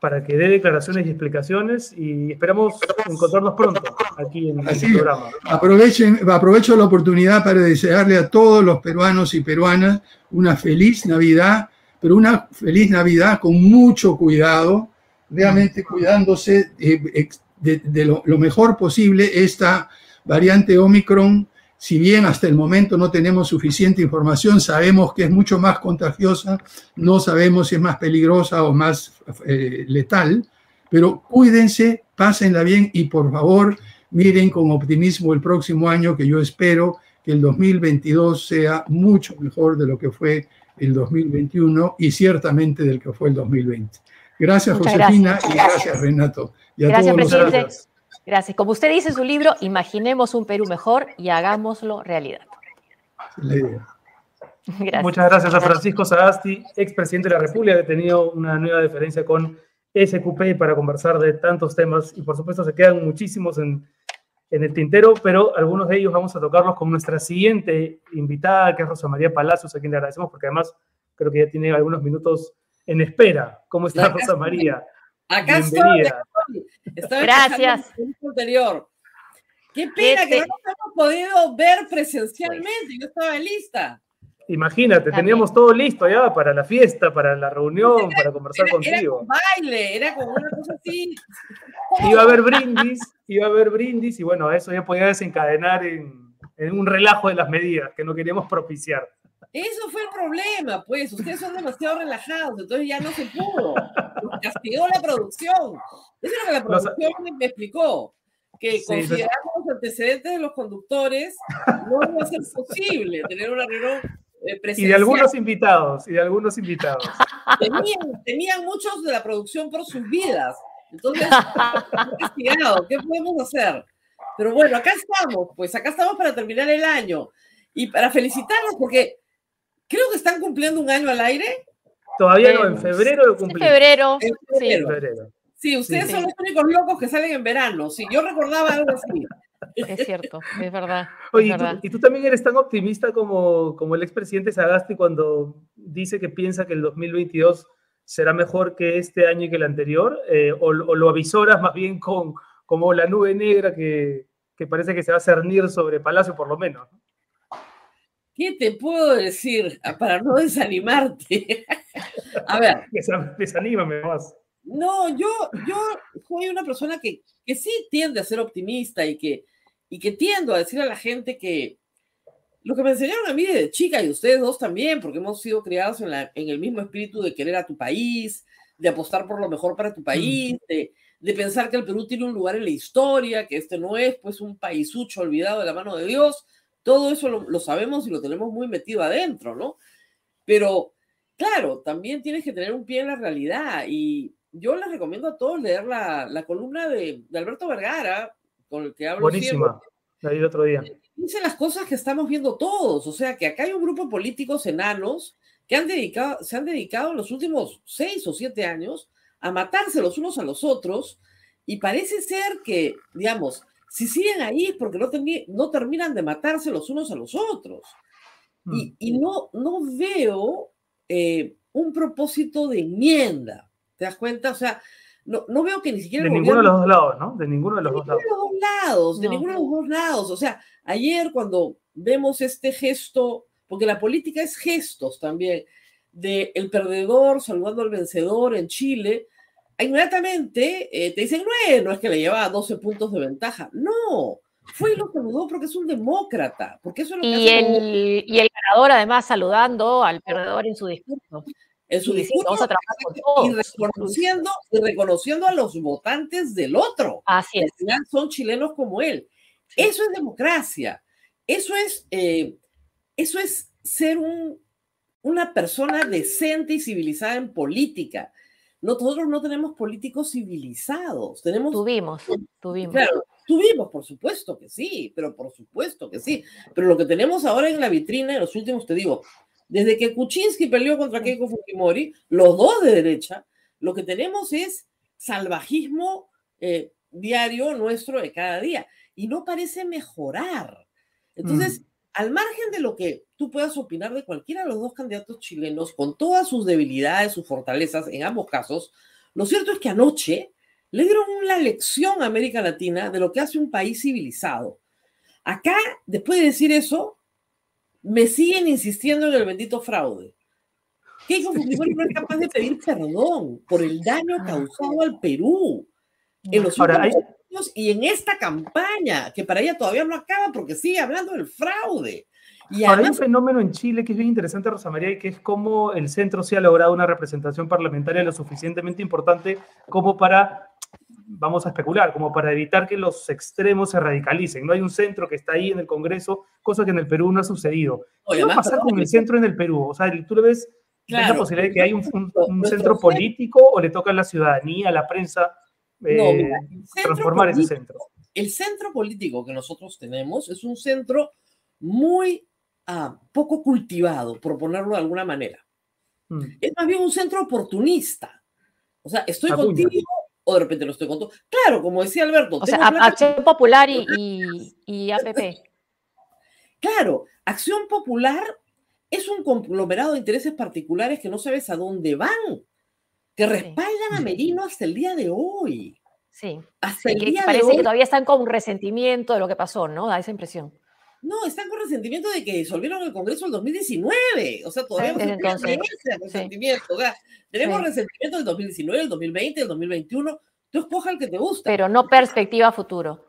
para que dé declaraciones y explicaciones y esperamos encontrarnos pronto aquí en Así el programa. Aprovechen, aprovecho la oportunidad para desearle a todos los peruanos y peruanas una feliz Navidad, pero una feliz Navidad con mucho cuidado, realmente cuidándose de, de lo, lo mejor posible esta variante Omicron. Si bien hasta el momento no tenemos suficiente información, sabemos que es mucho más contagiosa, no sabemos si es más peligrosa o más eh, letal, pero cuídense, pásenla bien y por favor miren con optimismo el próximo año que yo espero que el 2022 sea mucho mejor de lo que fue el 2021 y ciertamente del que fue el 2020. Gracias Muchas Josefina gracias. y gracias Renato. Y a Gracias, todos los presidente. demás. Gracias. Como usted dice en su libro, imaginemos un Perú mejor y hagámoslo realidad. Gracias. Muchas gracias a Francisco Sagasti, expresidente de la República, que ha tenido una nueva diferencia con SQP para conversar de tantos temas y por supuesto se quedan muchísimos en, en el tintero, pero algunos de ellos vamos a tocarlos con nuestra siguiente invitada, que es Rosa María Palacios, a quien le agradecemos porque además creo que ya tiene algunos minutos en espera. ¿Cómo está Rosa. María? Acá estoy, Bienvenida. Estaba Gracias. el anterior. Qué pena que te- no nos hemos podido ver presencialmente. Yo estaba lista. Imagínate, teníamos todo listo ya para la fiesta, para la reunión, para conversar Era, era contigo. con baile, era como una cosa así. Iba a haber brindis, iba a haber brindis y bueno, eso ya podía desencadenar en, en un relajo de las medidas que no queríamos propiciar. Eso fue el problema, pues. Ustedes son demasiado relajados, entonces ya no se pudo. Nos Castigó la producción. Eso es lo que la Los- producción me- me explicó. Que Sí, considerando los antecedentes de los conductores, no iba a ser posible tener una reunión eh, Y de presencial. algunos invitados, y de algunos invitados. Tenían, tenían muchos de la producción por sus vidas. Entonces, castigado. ¿Qué podemos hacer? Pero bueno, acá estamos, pues acá estamos para terminar el año y para felicitarlos porque creo que están cumpliendo un año al aire. Todavía no, en febrero lo cumplimos. febrero, En sí. febrero. En febrero. Sí, ustedes Sí. son los únicos locos que salen en verano. Sí, yo recordaba algo así. Es cierto, es verdad. Oye, es ¿y tú, verdad. y tú también eres tan optimista como, como el expresidente Sagasti cuando dice que piensa que el 2022 será mejor que este año y que el anterior? Eh, o, o lo avisoras más bien con como la nube negra que, que parece que se va a cernir sobre Palacio por lo menos? ¿Qué te puedo decir Ah, para no desanimarte? A ver, Desa- Desanímame más. No, yo, yo soy una persona que, que sí tiende a ser optimista y que, y que tiendo a decir a la gente que lo que me enseñaron a mí desde chica y ustedes dos también, porque hemos sido criados en, la, en el mismo espíritu de querer a tu país, de apostar por lo mejor para tu país, de, de pensar que el Perú tiene un lugar en la historia, que este no es pues un paisucho olvidado de la mano de Dios, todo eso lo, lo sabemos y lo tenemos muy metido adentro, ¿no? Pero claro, también tienes que tener un pie en la realidad y yo les recomiendo a todos leer la, la columna de, de Alberto Vergara, con el que hablo Buenísima. La vi el otro día. Dice las cosas que estamos viendo todos, o sea que acá hay un grupo de políticos enanos que han dedicado, se han dedicado en los últimos seis o siete años a matarse los unos a los otros y parece ser que, digamos, si siguen ahí es porque no, termi- no terminan de matarse los unos a los otros. Y, y no, no veo eh, un propósito de enmienda, ¿te das cuenta? O sea, no, no veo que ni siquiera... De ninguno de los dos lados, ¿no? De ninguno de los dos lados. de dos lados, de No. ninguno de los dos lados. O sea, ayer cuando vemos este gesto, porque la política es gestos también, de el perdedor saludando al vencedor en Chile, inmediatamente eh, te dicen, no, no es que le llevaba 12 puntos de ventaja. No, fue y lo saludó porque es un demócrata, porque eso es lo que Y hace el, y el ganador, además, saludando al perdedor en su discurso. en su Y discurso vamos a trabajar con y todos. reconociendo, y reconociendo a los votantes del otro. Así que es. al final son chilenos como él. Eso es democracia. Eso es, eh, eso es ser un, una persona decente y civilizada en política. Nosotros no tenemos políticos civilizados. Tenemos, Tuvimos, tuvimos. Claro, tuvimos, por supuesto que sí, pero por supuesto que sí. Pero lo que tenemos ahora en la vitrina, en los últimos, te digo, desde que Kuczynski peleó contra Keiko Fujimori, los dos de derecha, lo que tenemos es salvajismo eh, diario nuestro de cada día. Y no parece mejorar. Entonces, al margen de lo que tú puedas opinar de cualquiera de los dos candidatos chilenos, con todas sus debilidades, sus fortalezas, en ambos casos, lo cierto es que anoche le dieron una lección a América Latina de lo que hace un país civilizado. Acá, después de decir eso, me siguen insistiendo en el bendito fraude. Keiko Fujimori no es capaz de pedir perdón por el daño causado al Perú en los Ahora, últimos hay- años y en esta campaña, que para ella todavía no acaba porque sigue hablando del fraude. Y Ahora, hay un además, fenómeno en Chile que es bien interesante, Rosa María, y que es cómo el centro sí ha logrado una representación parlamentaria lo suficientemente importante como para, vamos a especular, como para evitar que los extremos se radicalicen. No hay un centro que está ahí en el Congreso, cosa que en el Perú no ha sucedido. ¿Qué Oye, va a además, pasar con el centro en el Perú? O sea, tú le ves ¿ves la Claro. posibilidad de que hay un, un- centro político o le toca a la ciudadanía, a la prensa, No, mira, el centro transformar ese político- centro? el centro político que nosotros tenemos es un centro muy ah, poco cultivado, por ponerlo de alguna manera. Mm. Es más bien un centro oportunista. O sea, estoy Acuña. contigo o de repente lo estoy contigo. Claro, como decía Alberto. O sea, plata- Acción Popular y, y, y APP. Claro, Acción Popular es un conglomerado de intereses particulares que no sabes a dónde van, que respaldan a Merino hasta el día de hoy. Sí. Hasta Sí, el que día de parece hoy. que todavía están con resentimiento de lo que pasó, ¿no? Da esa impresión. No, están con resentimiento de que disolvieron el Congreso en 2019. O sea, todavía no se el resentimiento. O sea, tenemos Sí. resentimiento del 2019, del 2020, del 2021. Tú escoja el que te gusta. Pero no perspectiva futuro.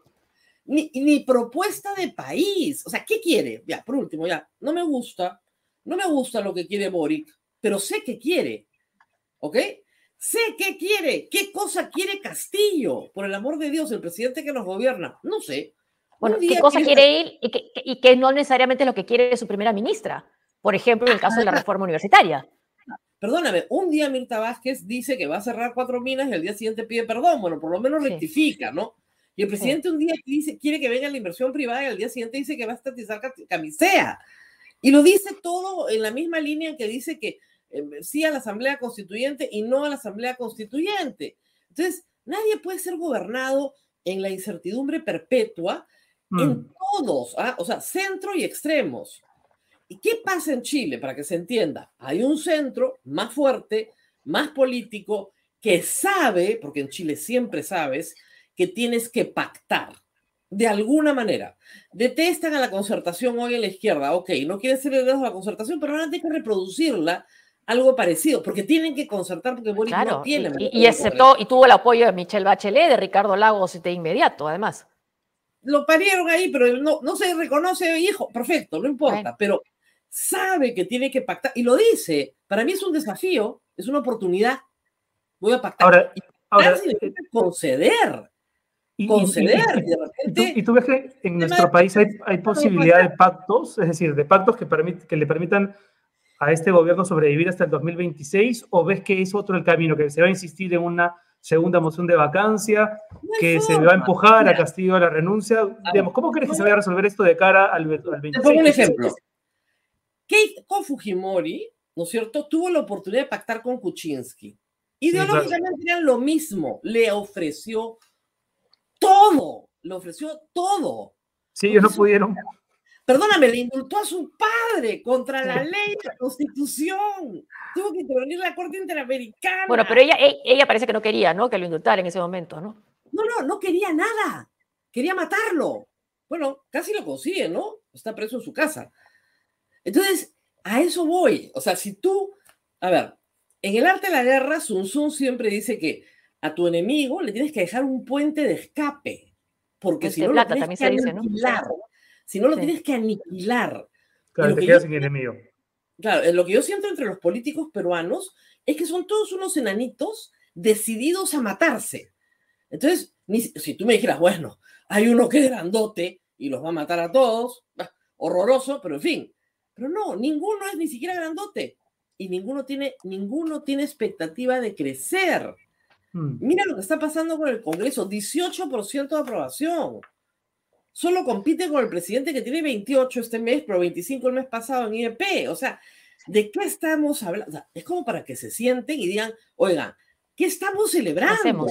Ni, ni propuesta de país. O sea, ¿qué quiere? Ya, por último, ya, no me gusta. no me gusta lo que quiere Boric, pero sé que quiere, ¿ok? Sé qué quiere, qué cosa quiere Castillo, por el amor de Dios, el presidente que nos gobierna, no sé. Bueno, ¿qué cosa quiere- quiere él y que, y que no necesariamente es lo que quiere su primera ministra? Por ejemplo, en el caso de la reforma universitaria. Perdóname, un día Mirta Vázquez dice que va a cerrar cuatro minas y al día siguiente pide perdón. Bueno, por lo menos rectifica, ¿no? Y el presidente un día dice, quiere que venga la inversión privada y al día siguiente dice que va a estatizar Ca- Camisea. Y lo dice todo en la misma línea que dice que sí a la Asamblea Constituyente y no a la Asamblea Constituyente. Entonces, nadie puede ser gobernado en la incertidumbre perpetua en todos, ¿ah? o sea, centro y extremos. ¿Y qué pasa en Chile? Para que se entienda, hay un centro más fuerte, más político, que sabe, porque en Chile siempre sabes, que tienes que pactar de alguna manera. Detestan a la concertación hoy en la izquierda, ok, no quieren ser herederos de la concertación, pero ahora tienen que reproducirla algo parecido, porque tienen que concertar, porque Boric no Claro, tiene. y, y aceptó y tuvo el apoyo de Michelle Bachelet, de Ricardo Lagos de inmediato, además. lo parieron ahí, pero no, no se reconoce hijo, perfecto, no importa, pero sabe que tiene que pactar y lo dice. Para mí es un desafío, es una oportunidad. Voy a pactar. Ahora, y pactar ahora, significa conceder. Y- y- conceder. y- y de y tú, repente, y tú ves que en nuestro país hay, hay posibilidad de pactos, es decir, de pactos que, permit- que le permitan a este gobierno sobrevivir hasta el 2026, o ves que es otro el camino, que se va a insistir en una segunda moción de vacancia, que se va a empujar a Castillo a la renuncia. Digamos, ¿Cómo crees que se vaya a resolver esto de cara al, al 26? Te pongo un ejemplo. Keiko Fujimori, ¿no es cierto?, tuvo la oportunidad de pactar con Kuczynski. Ideológicamente eran lo mismo. Le ofreció todo. Le ofreció todo. Sí, ellos no pudieron. Perdóname, le indultó a su padre contra la ley de la Constitución. Tuvo que intervenir la Corte Interamericana. Bueno, pero ella, ella parece que no quería, ¿no? Que lo indultara en ese momento, ¿no? No, no, no quería nada. Quería matarlo. Bueno, casi lo consigue, ¿no? Está preso en su casa. Entonces, a eso voy. O sea, si tú, a ver, en el arte de la guerra, Sun Tzu siempre dice que a tu enemigo le tienes que dejar un puente de escape, porque Puente si no lo plata, tienes también que se dice, ¿no? Si no lo Sí. tienes que aniquilar. Claro, te que quedas yo- sin enemigo. Claro, eh, lo que yo siento entre los políticos peruanos es que son todos unos enanitos decididos a matarse. Entonces, ni si tú me dijeras, bueno, hay uno que es grandote y los va a matar a todos, bah, horroroso, pero en fin. Pero no, ninguno es ni siquiera grandote y ninguno tiene, ninguno tiene expectativa de crecer. Mm. Mira lo que está pasando con el Congreso, 18% de aprobación. Solo compite con el presidente que tiene 28 este mes, pero 25 el mes pasado en IEP. O sea, ¿de qué estamos hablando? O sea, es como para que se sienten y digan, oigan, ¿qué estamos celebrando?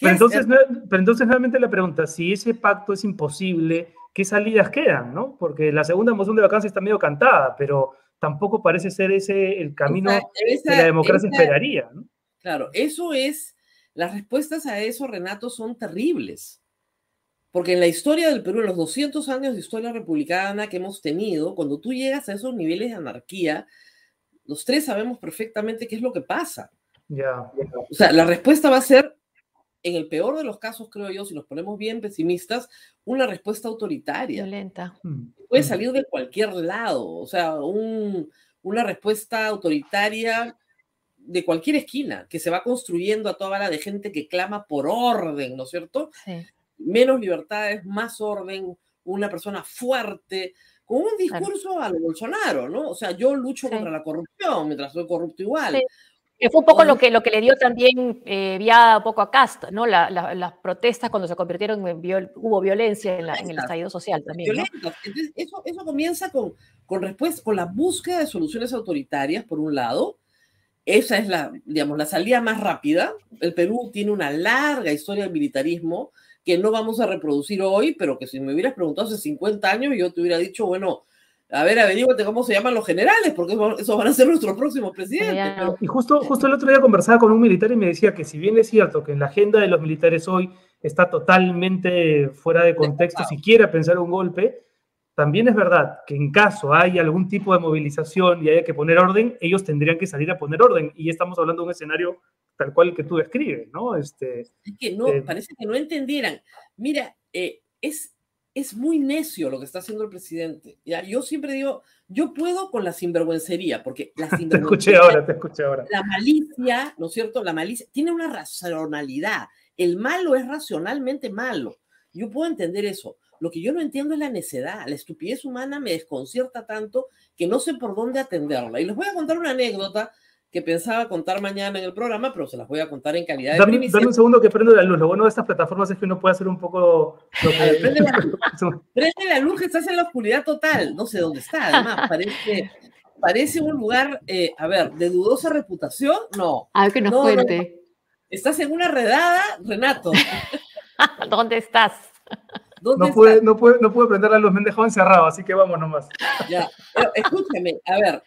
Pero entonces, pero entonces nuevamente la pregunta, si ese pacto es imposible, ¿qué salidas quedan? ¿no? Porque la segunda moción de vacancia está medio cantada, pero tampoco parece ser ese el camino Esa- esa- que la democracia esa- esperaría. ¿no? Claro, eso es, las respuestas a eso, Renato, son terribles. Porque en la historia del Perú, en los 200 años de historia republicana que hemos tenido, cuando tú llegas a esos niveles de anarquía, los tres sabemos perfectamente qué es lo que pasa. Ya. O sea, la respuesta va a ser, en el peor de los casos, creo yo, si nos ponemos bien pesimistas, una respuesta autoritaria. Violenta. Puede salir de cualquier lado, o sea, un- una respuesta autoritaria de cualquier esquina, que se va construyendo a toda bala de gente que clama por orden, ¿no es cierto? Sí. Menos libertades, más orden, una persona fuerte, con un discurso a lo Bolsonaro, ¿no? O sea, yo lucho contra la corrupción mientras soy corrupto igual. Sí. Que fue un poco lo que, lo que le dio también eh, viada un poco a Cast, ¿no? La- la- las protestas cuando se convirtieron en viol- hubo violencia en, la- en el estallido social también, ¿no? Entonces, eso, eso comienza con, con, respuesta, con la búsqueda de soluciones autoritarias, por un lado. Esa es la, digamos, la salida más rápida. El Perú tiene una larga historia de militarismo que no vamos a reproducir hoy, pero que si me hubieras preguntado hace 50 años, yo te hubiera dicho, bueno, a ver, averíguate cómo se llaman los generales, porque esos van a ser nuestros próximos presidentes. Pero, Y justo, justo el otro día conversaba con un militar y me decía que si bien es cierto que en la agenda de los militares hoy está totalmente fuera de contexto siquiera pensar un golpe, también es verdad que en caso hay algún tipo de movilización y haya que poner orden, ellos tendrían que salir a poner orden. Y estamos hablando de un escenario tal cual que tú describes, ¿no? Este, es que no, eh, parece que no entendieran. Mira, eh, es, es muy necio lo que está haciendo el presidente. ¿ya? Yo siempre digo, yo puedo con la sinvergüencería, porque la Te escuché ahora, te escuché ahora. la malicia, ¿no es cierto? La malicia tiene una racionalidad. El malo es racionalmente malo. Yo puedo entender eso. Lo que yo no entiendo es la necedad. La estupidez humana me desconcierta tanto que no sé por dónde atenderla. Y les voy a contar una anécdota que pensaba contar mañana en el programa, pero se las voy a contar en calidad de Dame, primicia. dame un segundo que prendo la luz. Lo bueno de estas plataformas es que uno puede hacer un poco lo que... prende la luz. Prende la luz que estás en la oscuridad total. No sé dónde está, además. Parece, parece un lugar, eh, a ver, de dudosa reputación. No. A ver que nos No, no, no. cuente. Estás en una redada, Renato. ¿Dónde estás? ¿Dónde No pude, no, pude, no pude prender la luz, me han dejado encerrado, así que vamos nomás. Ya, pero escúchame, a ver,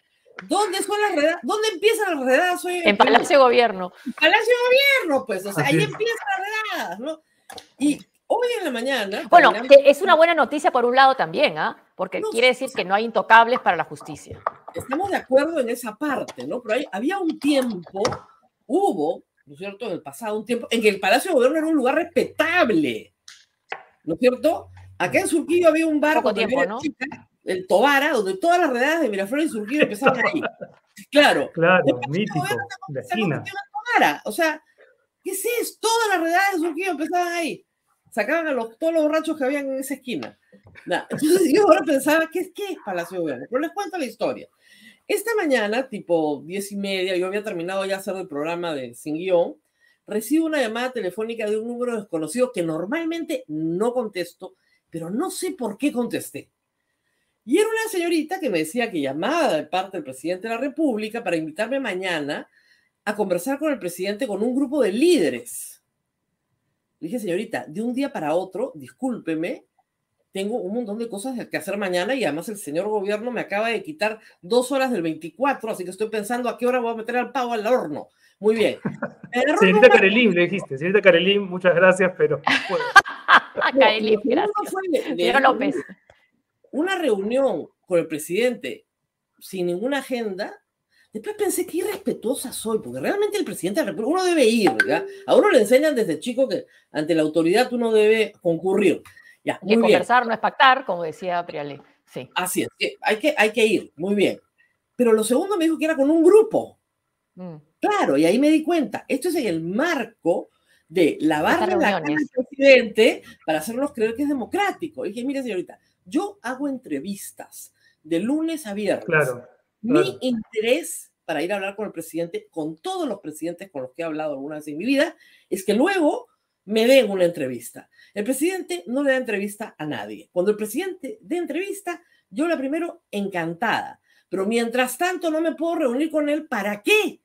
¿dónde son las redadas? ¿Dónde empiezan las redadas? Soy En Palacio de Gobierno. Palacio de Gobierno, pues, o sea, Así ahí es. empiezan las redadas, ¿no? Y hoy en la mañana. Bueno, que es una buena noticia por un lado también, ¿ah? Porque quiere decir que no hay intocables para la justicia. Estamos de acuerdo en esa parte, ¿no? Pero hay- había un tiempo, hubo, ¿no es cierto?, en el pasado, un tiempo en que el Palacio de Gobierno era un lugar respetable, ¿no es cierto? Acá en Surquillo había un bar Poco tiempo, ¿no? chica, el Tobara, donde todas las redadas de Miraflores y Surquillo empezaban ahí. Claro. Claro, mítico, la esquina. Tobara, o sea, ¿qué es eso? Todas las redadas de Surquillo empezaban ahí. Sacaban a los, todos los borrachos que habían en esa esquina. Nah, Entonces yo ahora pensaba, ¿qué, ¿qué es Palacio de Gobierno? Pero les cuento la historia. Esta mañana, tipo diez y media, yo había terminado ya hacer el programa de Sin Guión, recibo una llamada telefónica de un número desconocido que normalmente no contesto, pero no sé por qué contesté. Y era una señorita que me decía que llamaba de parte del presidente de la República para invitarme mañana a conversar con el presidente con un grupo de líderes. Le dije, señorita, de un día para otro, discúlpeme, tengo un montón de cosas que hacer mañana y además el señor gobierno me acaba de quitar dos horas del 24, así que estoy pensando a qué hora voy a meter al pavo al horno. Muy bien. Señorita una- Karelín, le dijiste. Señorita Karelín, muchas gracias, pero... bueno. Segundo gracias. fue de- de- Señora López. Una reunión con el presidente sin ninguna agenda. Después pensé que irrespetuosa soy, porque realmente el presidente de la República, uno debe ir, ¿ya? A uno le enseñan desde chico que ante la autoridad uno debe concurrir. Ya, muy bien. conversar no es pactar, como decía Priale. Sí. Así es, que hay, que hay que ir, muy bien. Pero lo segundo me dijo que era con un grupo. Mm. Claro, y ahí me di cuenta, esto es en el marco de lavarle la cara al presidente para hacernos creer que es democrático. Y dije, mire señorita, yo hago entrevistas de lunes a viernes. Claro, Mi interés para ir a hablar con el presidente, con todos los presidentes con los que he hablado alguna vez en mi vida, es que luego me den una entrevista. El presidente no le da entrevista a nadie. Cuando el presidente dé entrevista, yo la primero encantada. Pero mientras tanto no me puedo reunir con él, ¿para qué?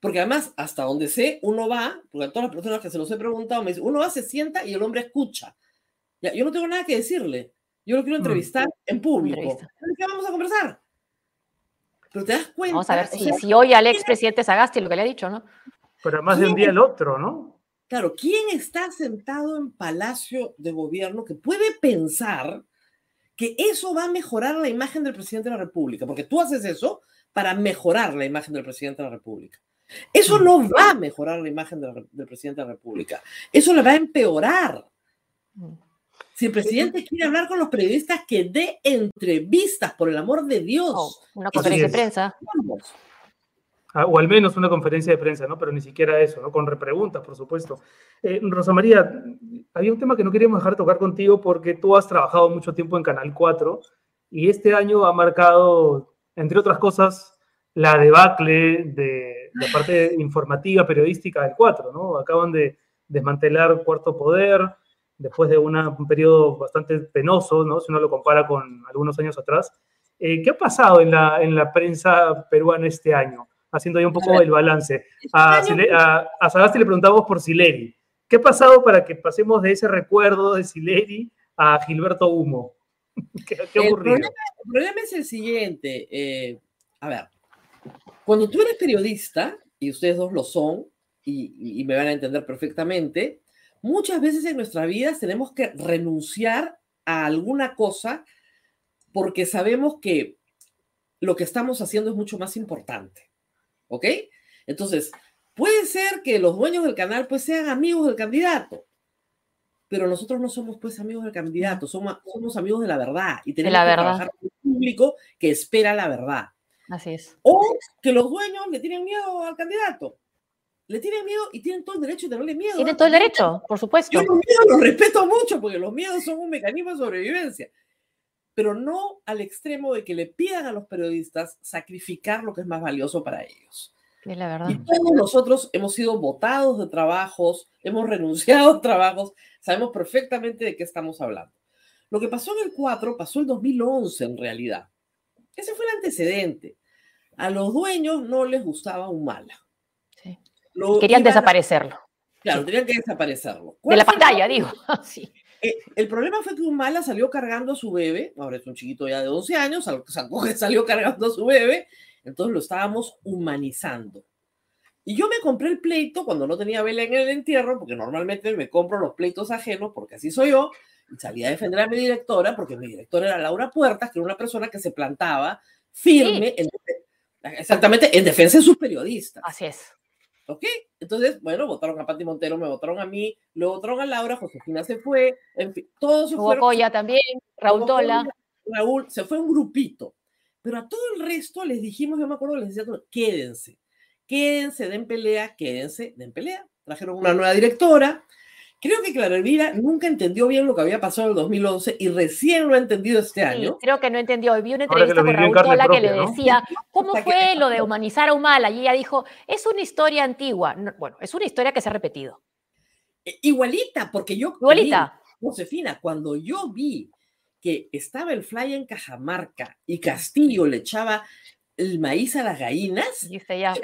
Porque además, hasta donde sé, uno va, porque a todas las personas que se los he preguntado me dicen, uno va, se sienta y el hombre escucha. Ya, yo no tengo nada que decirle. Yo lo quiero Mm. entrevistar en público. Entrevista. ¿De qué vamos a conversar? Pero te das cuenta. Vamos a ver o si, sea, si oye al expresidente Sagasti lo que le ha dicho, ¿no? Pero más de un día al otro, ¿no? Claro, ¿quién está sentado en Palacio de Gobierno que puede pensar que eso va a mejorar la imagen del presidente de la República? Porque tú haces eso para mejorar la imagen del presidente de la República. Eso no va a mejorar la imagen de la- del presidente de la República. Eso le va a empeorar. Si el presidente quiere hablar con los periodistas, que dé entrevistas, por el amor de Dios. Una Así conferencia de prensa. Ah, o al menos una conferencia de prensa, ¿no? Pero ni siquiera eso, ¿no? Con repreguntas, por supuesto. Eh, Rosa María, había un tema que no queríamos dejar tocar contigo porque tú has trabajado mucho tiempo en Canal 4 y este año ha marcado, entre otras cosas, la debacle de la parte informativa, periodística del 4, ¿no? Acaban de desmantelar Cuarto Poder después de una- un periodo bastante penoso, ¿no? Si uno lo compara con algunos años atrás. Eh, ¿Qué ha pasado en la, en la prensa peruana este año? Haciendo ahí un poco el balance. A, Sile- a, a Sagasti le preguntamos por Sileri. ¿Qué ha pasado para que pasemos de ese recuerdo de Sileri a Gilberto Humo? ¿Qué, qué El problema, el problema es el siguiente. eh, a ver, cuando tú eres periodista, y ustedes dos lo son, y, y me van a entender perfectamente, muchas veces en nuestras vidas tenemos que renunciar a alguna cosa porque sabemos que lo que estamos haciendo es mucho más importante. ¿Ok? Entonces, puede ser que los dueños del canal pues sean amigos del candidato, pero nosotros no somos pues amigos del candidato, somos, somos amigos de la verdad y tenemos la que verdad. trabajar con un público que espera la verdad. Así es. O que los dueños le tienen miedo al candidato. Le tienen miedo y tienen todo el derecho de tenerle miedo. Tienen todo el derecho, por supuesto. Yo los miedos los respeto mucho porque los miedos son un mecanismo de sobrevivencia. Pero no al extremo de que le pidan a los periodistas sacrificar lo que es más valioso para ellos. Es la verdad. Y todos nosotros hemos sido votados de trabajos, hemos renunciado a trabajos, sabemos perfectamente de qué estamos hablando. Lo que pasó en el 4 pasó en 2011 en realidad. Ese fue el antecedente. A los dueños no les gustaba Humala. Lo Querían desaparecerlo. Claro, tenían que desaparecerlo. De ¿Cuál la pantalla, digo. Sí. Eh, el problema fue que Humala salió cargando a su bebé, ahora es un chiquito ya de 11 años, sal- sal- salió cargando a su bebé, entonces lo estábamos humanizando. Y yo me compré el pleito cuando no tenía vela en el entierro, porque normalmente me compro los pleitos ajenos, porque así soy yo, y salí a defender a mi directora, porque mi directora era Laura Puertas, que era una persona que se plantaba firme, en exactamente, en defensa de sus periodistas. Así es. ¿Ok? Entonces, bueno, votaron a Pati Montero, me votaron a mí, luego votaron a Laura, Josefina se fue, en fin, todos se fueron. Coya también, Raúl Tola. Raúl, se fue un grupito. Pero a todo el resto les dijimos, yo me acuerdo, les decía, quédense, quédense, den pelea, quédense, den pelea. Trajeron una nueva directora. Creo que Clara Elvira nunca entendió bien lo que había pasado en el 2011 y recién lo ha entendido este Sí, año. creo que no entendió. Vi una entrevista con Raúl Tola que le ¿no? decía, ¿cómo fue lo de humanizar a Humala? Y ella dijo, es una historia antigua. No, bueno, es una historia que se ha repetido. Eh, Igualita, porque yo. Igualita. vi, Josefina, cuando yo vi que estaba el fly en Cajamarca y Castillo le echaba el maíz a las gallinas, ya.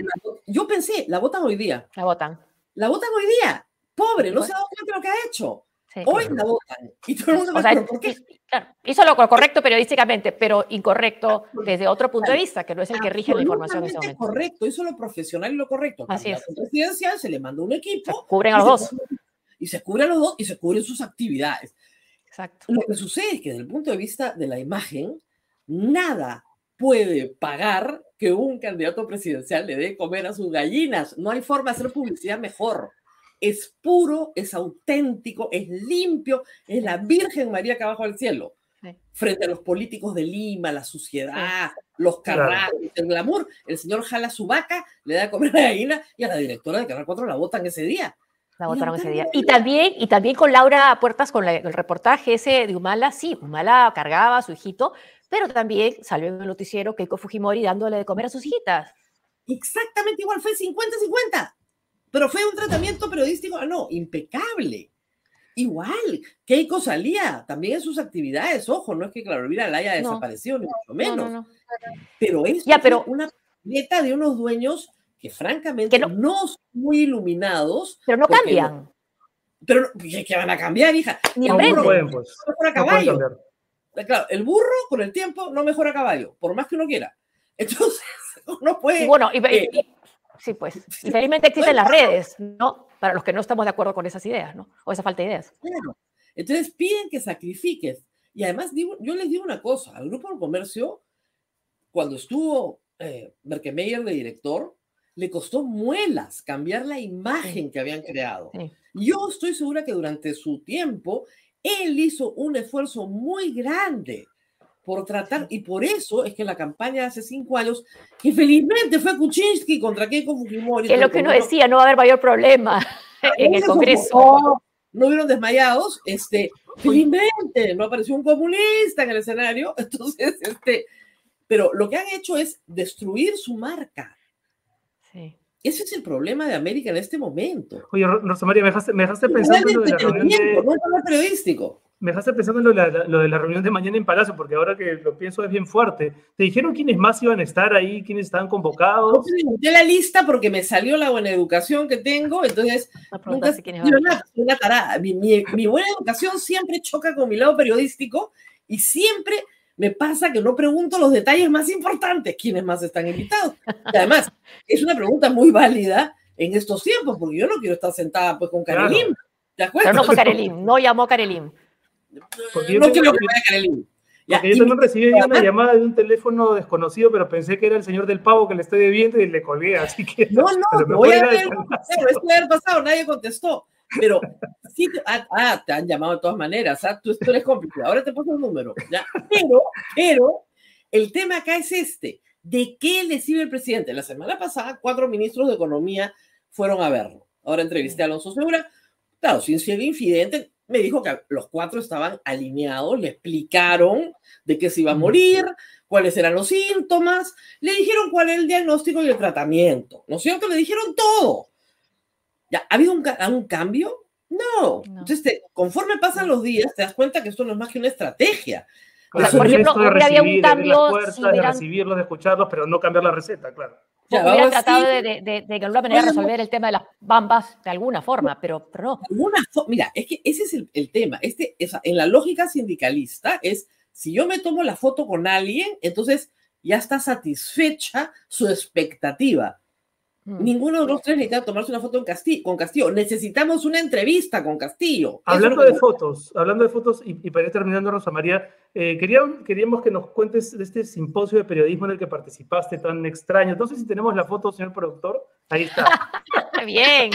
yo pensé, la votan hoy día. La votan. La votan hoy día. Pobre, no se ha dado cuenta de lo que ha hecho. Sí. Hoy la votan. Y todo el mundo O me sea, "¿Pero por qué?". Claro, hizo lo correcto periodísticamente, pero incorrecto desde otro punto de vista, que no es el que rige la información en ese Absolutamente momento. correcto, hizo lo profesional y lo correcto. Así es. presidencial se le manda un equipo. cubren a los dos. Y se cubre a los dos y se cubren sus actividades. Exacto. Lo que sucede es que desde el punto de vista de la imagen, nada puede pagar que un candidato presidencial le dé comer a sus gallinas. No hay forma de hacer publicidad mejor. Es puro, es auténtico, es limpio, es la Virgen María que abajo del cielo. Frente a los políticos de Lima, la suciedad, los Claro. carrales, el glamour, el señor jala su vaca, le da de comer a la gallina y a la directora de Canal 4 la votan ese día. La votaron ese día. Y también, y también con Laura Puertas, con la- el reportaje ese de Humala, sí, Humala cargaba a su hijito, pero también salió en el noticiero Keiko Fujimori dándole de comer a sus hijitas. Exactamente igual, fue 50-50. Pero fue un tratamiento periodístico, ah, no, impecable. Igual, Keiko salía también en sus actividades, ojo, no es que Claro Elvira la haya No. desaparecido, ni mucho No, menos. no, no. Pero es Ya, pero- una neta de unos dueños que francamente no, son muy iluminados. Pero no cambian. pero no- ¿qué, qué van a cambiar, hija? Ni El burro No pueden, pues. no mejora caballo. cambiar. Claro, el burro con el tiempo no mejora a caballo, por más que uno quiera. Entonces, uno puede. Y bueno, y, eh, y- sí, pues, y felizmente existen las redes, ¿no? Para los que no estamos de acuerdo con esas ideas, ¿no? O esa falta de ideas. Claro. Entonces piden que sacrifiques. Y además, digo, yo les digo una cosa, al Grupo de Comercio, cuando estuvo eh, Berkemeyer de director, le costó muelas cambiar la imagen que habían creado. Yo estoy segura que durante su tiempo, él hizo un esfuerzo muy grande por tratar, y por eso es que la campaña de hace cinco años, que felizmente fue Kuczynski contra Keiko Fujimori. Que es lo que uno no- decía, no va a haber mayor problema en el Congreso. sofocó, no vieron desmayados, este, felizmente no apareció un comunista en el escenario, entonces, este, pero lo que han hecho es destruir su marca. Ese es el problema de América en este momento. Oye, Ro- Rosa María, me dejaste, me dejaste No pensando de la reunión de, no es periodístico. Me dejaste pensando en lo de, la, lo de la reunión de mañana en Palacio, porque ahora que lo pienso es bien fuerte. ¿Te dijeron quiénes más iban a estar ahí, quiénes estaban convocados? Pregunté la lista porque me salió la buena educación que tengo, entonces nunca yo una tarada. Mi, mi- mi buena educación siempre choca con mi lado periodístico y siempre me pasa que no pregunto los detalles más importantes, quiénes más están invitados. Y además, es una pregunta muy válida en estos tiempos, porque yo no quiero estar sentada pues con Claro. Karelim. ¿de acuerdo? Pero no fue Karelim, no llamó Karelim. Porque yo No quiero que vaya. Ya, Porque yo también recibí una llamada de un teléfono desconocido, pero pensé que era el señor del pavo que le estoy debiendo y le colgué, así que... No, a no, mejor voy a ver, pero esto debe haber pasado, nadie contestó. Pero sí, te, ah, ah, te han llamado de todas maneras, ¿ah? tú, tú eres cómplice, ahora te paso el número, ¿ya? Pero, pero, el tema acá es este, ¿de qué le sirve el presidente? La semana pasada, cuatro ministros de Economía fueron a verlo. Ahora entrevisté a Alonso Segura, claro, sin ser infidente, me dijo que los cuatro estaban alineados, le explicaron de qué se iba a morir, cuáles eran los síntomas, le dijeron cuál era el diagnóstico y el tratamiento, ¿no es cierto? Le dijeron todo. ¿Ya? ¿Ha habido un, un cambio? No. Entonces, te- conforme pasan los días, te das cuenta que esto no es más que una estrategia. Claro, gesto de hoy había un recibir, de cambio, puertas, si de hubieran- recibirlos, de escucharlos, pero no cambiar la receta, claro. Ya, hubiera ahora tratado sí. de, de, de- de alguna manera Bueno. resolver el tema de las bambas de alguna forma, pero, pero no. alguna mira, es que ese es el, el tema. Este, esa- en la lógica sindicalista es, si yo me tomo la foto con alguien, entonces ya está satisfecha su expectativa. Mm. Ninguno de los tres necesita tomarse una foto en Castillo, con Castillo. Necesitamos una entrevista con Castillo. Hablando de fotos, hablando de fotos, y, y para ir terminando, Rosa María, eh, quería- queríamos que nos cuentes de este simposio de periodismo en el que participaste tan extraño. No sé si tenemos la foto, señor productor. Ahí está. Bien.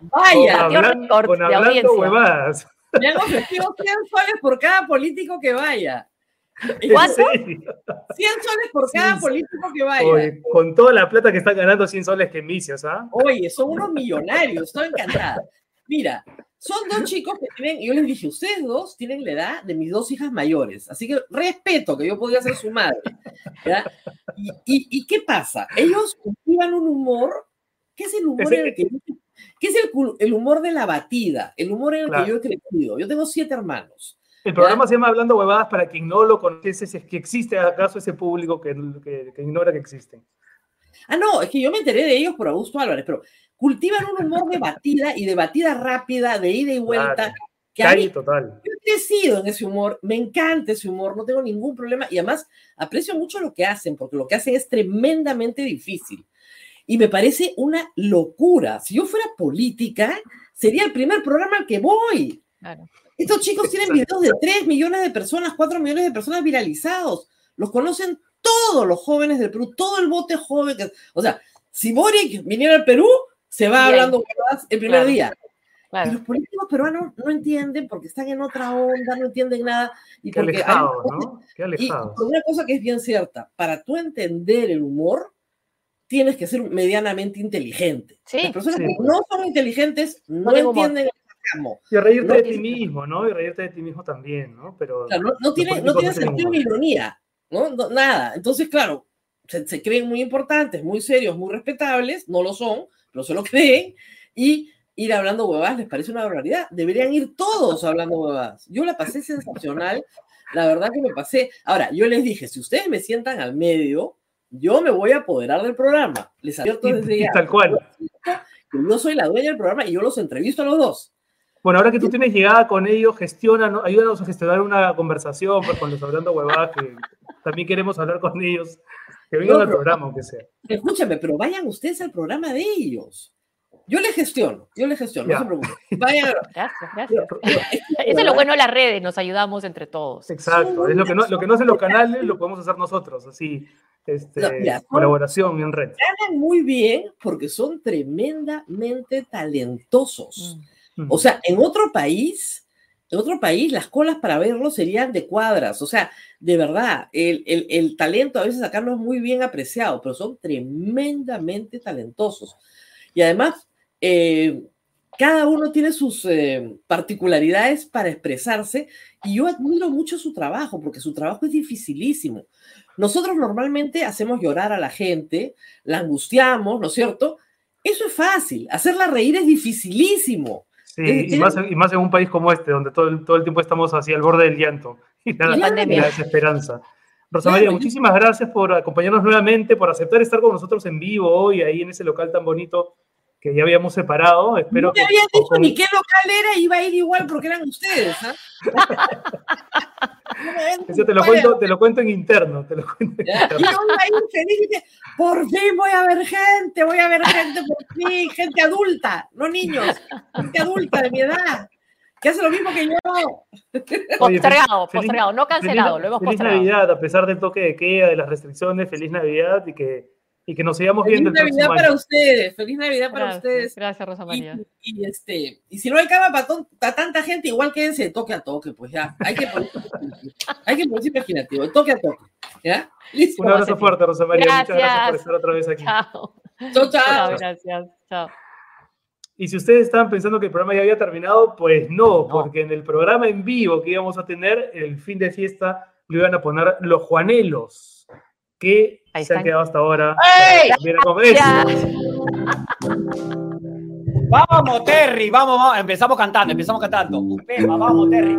Vaya, con, hablan- con hablando audiencia. huevadas. Me han ofrecido 100 soles por cada político que vaya. ¿Cuánto? 100 soles por cada político que vaya. Oye, con toda la plata que están ganando 100 soles que misios, ¿ah? Oye, son unos millonarios, estoy encantada. Mira, son dos chicos que tienen, yo les dije, ustedes dos tienen la edad de mis dos hijas mayores, así que respeto que yo podría ser su madre. Y, y- y qué pasa? Ellos cultivan un humor, ¿qué es el humor Ese- en el que yo- ¿Qué es el, el humor de la batida? El humor en el Claro. que yo he crecido. Yo tengo siete hermanos. El programa se llama Hablando Huevadas para quien no lo conoce, si es que existe acaso ese público que, que- que ignora que existen. Ah, no, es que yo me enteré de ellos por Augusto Álvarez, pero cultivan un humor de batida y de batida rápida, de ida y vuelta. Claro. Que a Calle mí, total. yo he crecido en ese humor, me encanta ese humor, no tengo ningún problema y además aprecio mucho lo que hacen, porque lo que hacen es tremendamente difícil. Y me parece una locura. Si yo fuera política, sería el primer programa al que voy. Claro. Estos chicos tienen videos de 3 millones de personas, 4 millones de personas viralizados. Los conocen todos los jóvenes del Perú, todo el bote joven. que- o sea, si Boric viniera al Perú, se va Bien. hablando el primer Claro. día. Y los políticos peruanos no entienden porque están en otra onda, no entienden nada. Y Qué porque hay- alejados, ¿no? Qué y alejados. por una cosa que es bien cierta, para tú entender el humor, tienes que ser medianamente inteligente. Sí, Las personas sí. que no son inteligentes no, humor. entienden el Y reírte No de ti mismo, ¿no? Y reírte de ti mismo también, ¿no? Pero Claro, no, tiene, no tiene sentido ni ironía, ¿no? No, Nada. Entonces, claro, se, se creen muy importantes, muy serios, muy respetables, no lo son, pero se lo creen, y ir hablando huevadas les parece una barbaridad. Deberían ir todos hablando huevadas. Yo la pasé sensacional, la verdad que me pasé. Ahora, yo les dije, si ustedes me sientan al medio, yo me voy a apoderar del programa. Les advierto desde y ya. tal cual. que Yo soy la dueña del programa y yo los entrevisto a los dos. Bueno, ahora que tú tienes llegada con ellos, gestiona, ¿no? ayúdanos a gestionar una conversación pues, con los hablando huevadas, que también queremos hablar con ellos, que vengan No, al pero- programa, aunque sea. Escúchame, pero vayan ustedes al programa de ellos. Yo les gestiono, yo les gestiono, Ya. no se preocupen. Vayan. Gracias, gracias. Pero- Eso es lo bueno de las redes, nos ayudamos entre todos. Exacto, es lo que no, lo que no hacen los canales, lo podemos hacer nosotros, así, este, No, mira, colaboración en red. ganan muy bien porque son tremendamente talentosos. Mm. O sea, en otro país, en otro país, las colas para verlos serían de cuadras. O sea, de verdad, el, el- el talento a veces acá no es muy bien apreciado, pero son tremendamente talentosos. Y además, eh, cada uno tiene sus eh, particularidades para expresarse y yo admiro mucho su trabajo porque su trabajo es dificilísimo. Nosotros normalmente hacemos llorar a la gente, la angustiamos, ¿no es cierto? Eso es fácil, hacerla reír es dificilísimo. Sí, Eh, y más, y más en un país como este, donde todo el, todo el tiempo estamos así al borde del llanto y la, Y la la desesperanza. Rosa María, muchísimas gracias por acompañarnos nuevamente, por aceptar estar con nosotros en vivo hoy, ahí en ese local tan bonito que ya habíamos separado. Espero no me habían dicho con- ni qué local era, iba a ir igual porque eran ustedes. ¿ah? Dicho Eso te lo cuento, te lo cuento en interno, te lo cuento en Y yo interno. iba a ir feliz y dije, por fin voy a ver gente, voy a ver gente por fin, gente adulta, no niños, gente adulta de mi edad, que hace lo mismo que yo. Postergado, feliz- postergado, no cancelado, feliz- lo hemos Feliz postergado. Navidad, a pesar del toque de queda, de las restricciones, feliz Navidad y que Y que nos sigamos Feliz viendo el Navidad para año. ustedes, feliz Navidad para Gracias, ustedes. Gracias, Rosa María. Y, y, este, y si no hay cama para, tanta gente, igual quédense de toque a toque, pues ya. Hay que ponerse imaginativo. Hay que ponerse imaginativo, de toque a toque. ¿Ya? Listo. Un abrazo fuerte, Rosa María. Muchas gracias por Gracias. estar otra vez aquí. Chao. Chao, chao. Gracias. Chao. Y si ustedes estaban pensando que el programa ya había terminado, pues no, porque en el programa en vivo que íbamos a tener, el fin de fiesta, lo iban a poner los Juanelos, que se han quedado hasta ahora. ¡Ey! Vamos, Terry, vamos, vamos. Empezamos cantando, empezamos cantando. Vamos, Terry.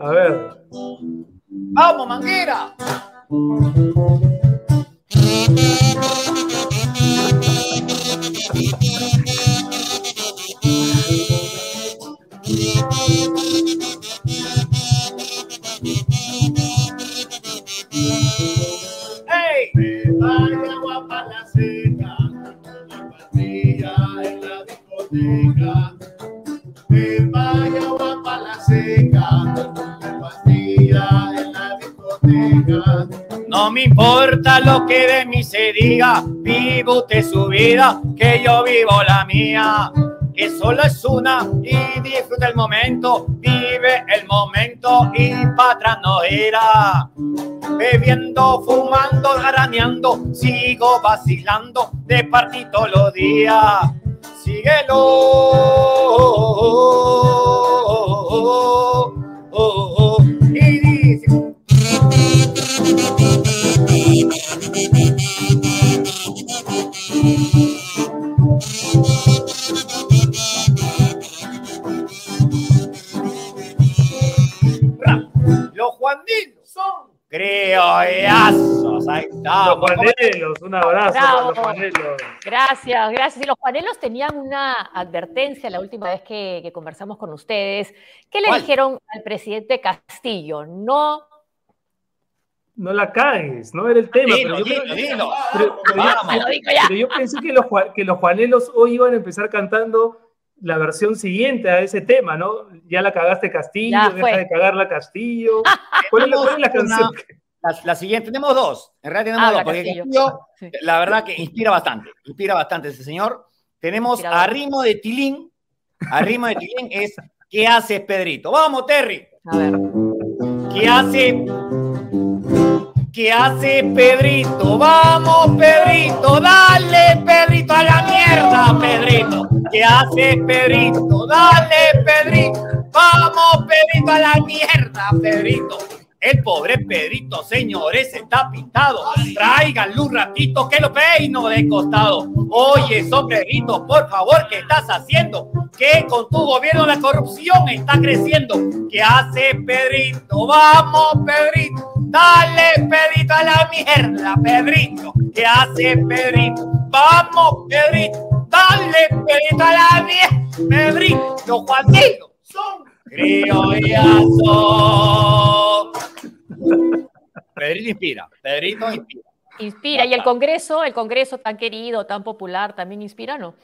A ver. Vamos, manguera. Que vaya guapa la seca, en la discoteca. No me importa lo que de mí se diga, vive usted su vida, que yo vivo la mía. Que solo es una y disfruta el momento, vive el momento y para atrás no irá. Bebiendo, fumando, graneando, sigo vacilando de partir todos los días. Síguelo. Y dice. Los son criollazos. Ahí está. Los Juanelos, un abrazo para los Juanelos. Gracias, gracias. Y los panelos tenían una advertencia la última vez que, que conversamos con ustedes. ¿Qué le ¿Cuál? dijeron al presidente Castillo? No, No la cagues, no era el tema. Dilo, pero yo dilo, creo- dilo. pero- pero yo- Vamos. Lo digo ya. pero yo pensé que los, que los Juanelos hoy iban a empezar cantando la versión siguiente a ese tema, ¿no? Ya la cagaste Castillo, Ya deja de cagarla Castillo. ¿Cuál es la, cuál es la Tenemos canción? una- La, la siguiente, tenemos dos. En realidad tenemos Habla, dos, porque Castillo. Castillo, la verdad que inspira bastante. Inspira bastante ese señor. Tenemos a ritmo de Tilín. A ritmo de Tilín es ¿Qué haces, Pedrito? Vamos, Terry. A ver. ¿Qué hace? ¿Qué hace Pedrito? Vamos, Pedrito, dale, Pedrito, a la mierda, Pedrito. ¿Qué hace Pedrito? Dale, Pedrito. Vamos, Pedrito, a la mierda, Pedrito. El pobre Pedrito, señores, está pintado. Tráiganle un ratito que lo peino de costado. Oye, sombrerito, por favor, ¿qué estás haciendo? Que con tu gobierno la corrupción está creciendo. ¿Qué hace Pedrito? Vamos, Pedrito. Dale, Pedrito, a la mierda, Pedrito. ¿Qué hace Pedrito? Vamos, Pedrito. Dale, Pedrito, a la mierda, Pedrito. Juanito. Son criollazos. Pedrito inspira. Pedrito inspira. inspira. Y el Congreso, el Congreso tan querido, tan popular, también inspira, ¿no?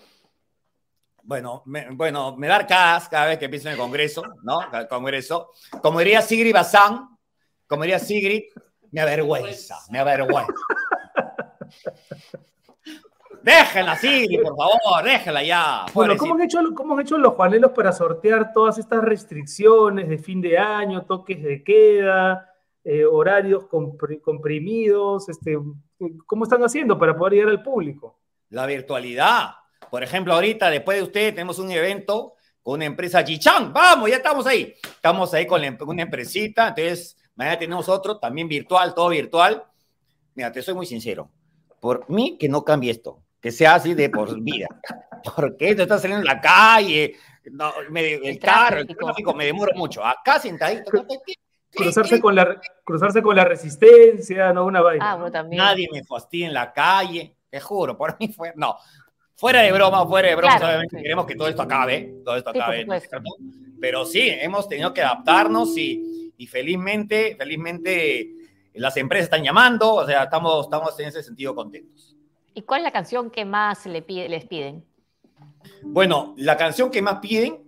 Bueno, me, bueno, me da arcadas cada vez que pienso en el Congreso, ¿no? El Congreso. Como diría Sigrid Bazán, como diría Sigrid, me avergüenza, me avergüenza. Déjenla, Sigrid, por favor, déjenla ya. Bueno, ¿cómo han, hecho, ¿cómo han hecho los Juanelos para sortear todas estas restricciones de fin de año, toques de queda, eh, horarios compri- comprimidos? Este, ¿Cómo están haciendo para poder llegar al público? La virtualidad. Por ejemplo, ahorita, después de usted, tenemos un evento con una empresa Chichan. Vamos, ya estamos ahí. Estamos ahí con la em- una empresita. Entonces, mañana tenemos otro, también virtual, todo virtual. Mira, te soy muy sincero. Por mí, que no cambie esto. Que sea así de por vida. Porque esto está saliendo en la calle. no, me- el, carro, el tráfico. tráfico, me demoro mucho. Acá sentadito. Cruzarse con la, cruzarse con la resistencia, no una vaina. Ah, bueno, también. Nadie me fastidia en la calle. Te juro, por mí fue. No. Fuera de broma, fuera de broma, Claro, obviamente queremos que todo esto acabe, todo esto Sí, acabe. Pero sí, hemos tenido que adaptarnos y, y felizmente, felizmente las empresas están llamando, o sea, estamos, estamos en ese sentido contentos. ¿Y cuál es la canción que más le pide- les piden? Bueno, la canción que más piden,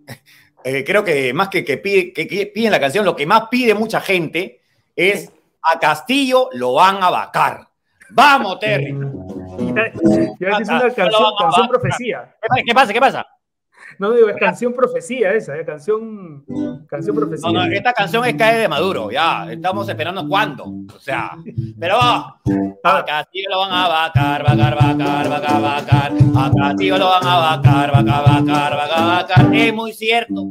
eh, creo que más que, que, pide- que- que piden la canción, lo que más pide mucha gente es a Castillo lo van a vacar. Vamos, Terry. Ya es una canción, canción profecía. ¿Qué pasa? ¿Qué pasa? No digo, es canción profecía esa, ¿eh? canción, canción profecía. No, no, esta canción es cae de Maduro, ya. Estamos esperando cuándo. O sea, pero va. A Castillo lo van a vacar, vacar, vacar, vacar, vacar. A Castillo lo van a vacar, vacar, vacar, vacar, vacar. Es muy cierto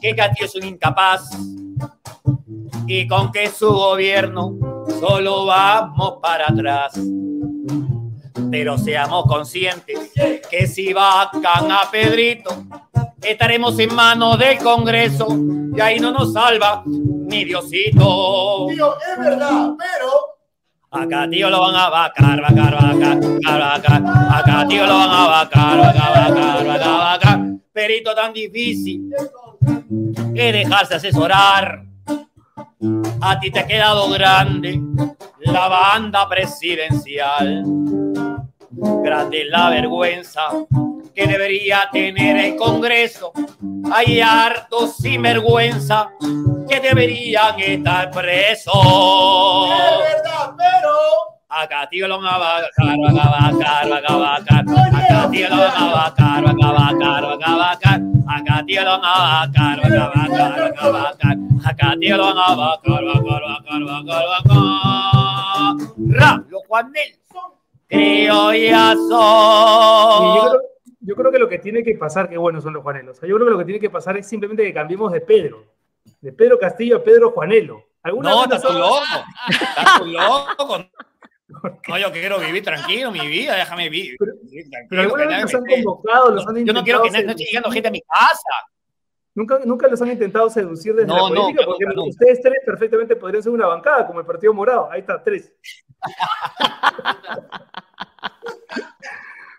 que Castillo es un incapaz y con que su gobierno solo vamos para atrás. Pero seamos conscientes que si vacan a Pedrito, estaremos en manos del Congreso y ahí no nos salva ni Diosito. Tío, es verdad, pero Acá tío lo van a vacar, vacar, vacar, vacar, vacar. Acá tío lo van a vacar, vacar, vacar, vacar, vacar. Perito tan difícil es dejarse asesorar. A ti te ha quedado grande la banda presidencial. Grande la vergüenza que debería tener el Congreso. Hay hartos sinvergüenza que deberían estar presos. es verdad, pero Acá tío lo van a vacar, vaca, vacar, vaca, vacar. Acá tío lo van a vacar, vaca, vacar, vaca, vacar. Acá tío lo van a vacar, vaca, vacar, vaca, vacar. Acá tío lo van a vacar, vacar, vacar, vacar, vacar. Ra, los Juan Yo, creo, yo creo que lo que tiene que pasar, que bueno son los Juanelos, yo creo que lo que tiene que pasar es simplemente que cambiemos de Pedro, de Pedro Castillo a Pedro Juanelo. ¿Alguna No, estás tú loco. Estás tú loco. No, yo quiero vivir tranquilo mi vida, déjame vivir. Pero alguna vez los han convocado, los han Yo no quiero que no esté llegando gente a mi casa. Nunca, nunca los han intentado seducir desde No, la política, porque nunca. ustedes tres perfectamente podrían ser una bancada, como el Partido Morado. Ahí está, tres.